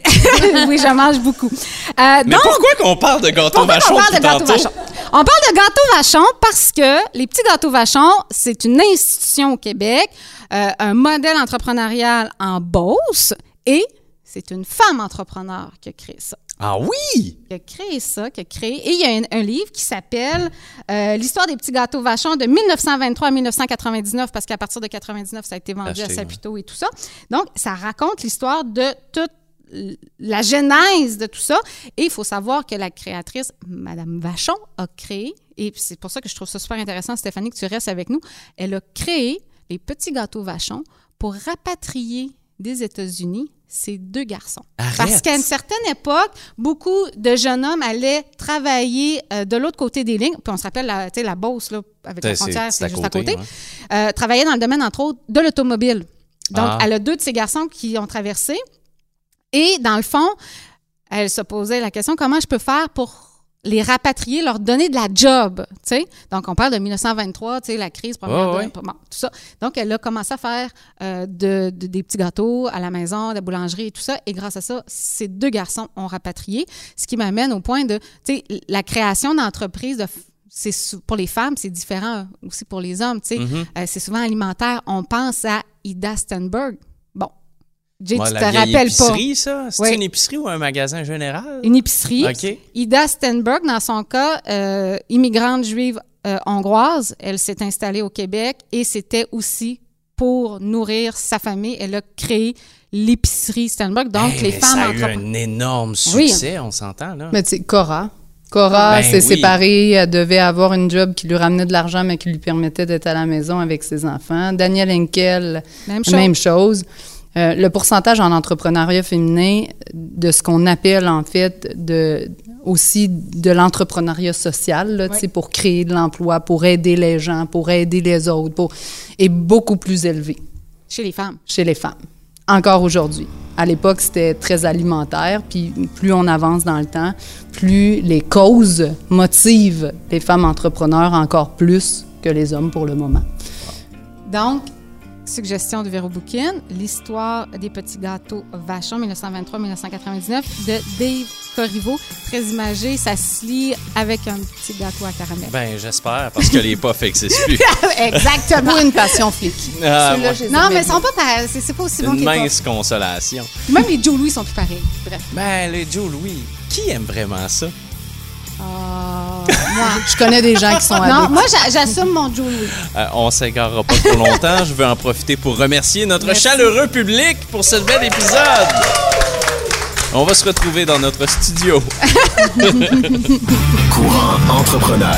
(laughs) oui, je mange beaucoup. Euh, Mais donc, pourquoi qu'on parle de gâteau Pourquoi vachon on parle de gâteau vachon? On parle de gâteau vachon parce que les petits gâteaux vachons, c'est une institution au Québec, euh, un modèle entrepreneurial en Beauce et c'est une femme entrepreneur qui a créé ça. Ah oui! Qui a créé ça, qui a créé. Et il y a un, un livre qui s'appelle euh, L'histoire des petits gâteaux vachons de 1923 à 1999, parce qu'à partir de 99, ça a été vendu Acheté, à ouais. Saputo et tout ça. Donc, ça raconte l'histoire de toute la genèse de tout ça. Et il faut savoir que la créatrice, Madame Vachon, a créé, et c'est pour ça que je trouve ça super intéressant, Stéphanie, que tu restes avec nous, elle a créé les petits gâteaux Vachon pour rapatrier des États-Unis ces deux garçons. Arrête. Parce qu'à une certaine époque, beaucoup de jeunes hommes allaient travailler euh, de l'autre côté des lignes. Puis on se rappelle la, la Beauce, là, avec la C'est- frontière, c'est c'est juste à côté, ouais. Euh, travaillaient dans le domaine, entre autres, de l'automobile. Donc, Ah. elle a deux de ses garçons qui ont traversé. Et dans le fond, elle se posait la question comment je peux faire pour les rapatrier, leur donner de la job. Donc, on parle de 1923, tu sais, la crise, première, Ouais, ouais. bon, tout ça. Donc, elle a commencé à faire euh, de, de- des petits gâteaux à la maison, de la boulangerie et tout ça. Et grâce à ça, ces deux garçons ont rapatrié, ce qui m'amène au point de, la création d'entreprises de c'est pour les femmes, c'est différent aussi pour les hommes. Mm-hmm. Euh, c'est souvent alimentaire. On pense à Ida Stenberg. Bon, Jay, Ouais, tu la te rappelles pas. épicerie, ça? C'est Oui. une épicerie ou un magasin général? Une épicerie. OK. Ida Stenberg, dans son cas, euh, immigrante juive euh, hongroise, elle s'est installée au Québec et c'était aussi pour nourrir sa famille. Elle a créé l'épicerie Stenberg. Donc, Hey, les mais femmes Ça a eu un énorme Oui. succès, on s'entend, là. Mais tu sais, Cora. Cora Ben s'est oui. séparée, elle devait avoir une job qui lui ramenait de l'argent, mais qui lui permettait d'être à la maison avec ses enfants. Daniel Henkel, Même chose. même chose. Euh, le pourcentage en entrepreneuriat féminin de ce qu'on appelle en fait de aussi de l'entrepreneuriat social, là, pour créer de l'emploi, pour aider les gens, pour aider les autres, pour, est beaucoup plus élevé Chez les femmes. chez les femmes, encore aujourd'hui. À l'époque, c'était très alimentaire, puis plus on avance dans le temps, plus les causes motivent les femmes entrepreneurs encore plus que les hommes pour le moment. Donc, suggestion de Véro Bouquin, l'histoire des petits gâteaux Vachon 1923-1999 de Dave Corriveau, très imagé. Ça se lit avec un petit gâteau à caramel. Ben, j'espère, parce que les puffs n'existent plus. (laughs) Exactement. Ou une passion flicky. Ah, ouais. Non, mais ils sont pas pareils. C'est pas aussi bon Une que mince consolation. Même les Joe Louis sont plus pareils. Bref. Ben, les Joe Louis, qui aime vraiment ça? Ah, moi. Je connais des gens qui sont Non, moi, j'a- j'assume mon Joe Louis. Euh, on s'égarera pas pour longtemps. Je veux en profiter pour remercier notre Merci. chaleureux public pour ce bel épisode. On va se retrouver dans notre studio. (laughs) (laughs) Courant entrepreneur.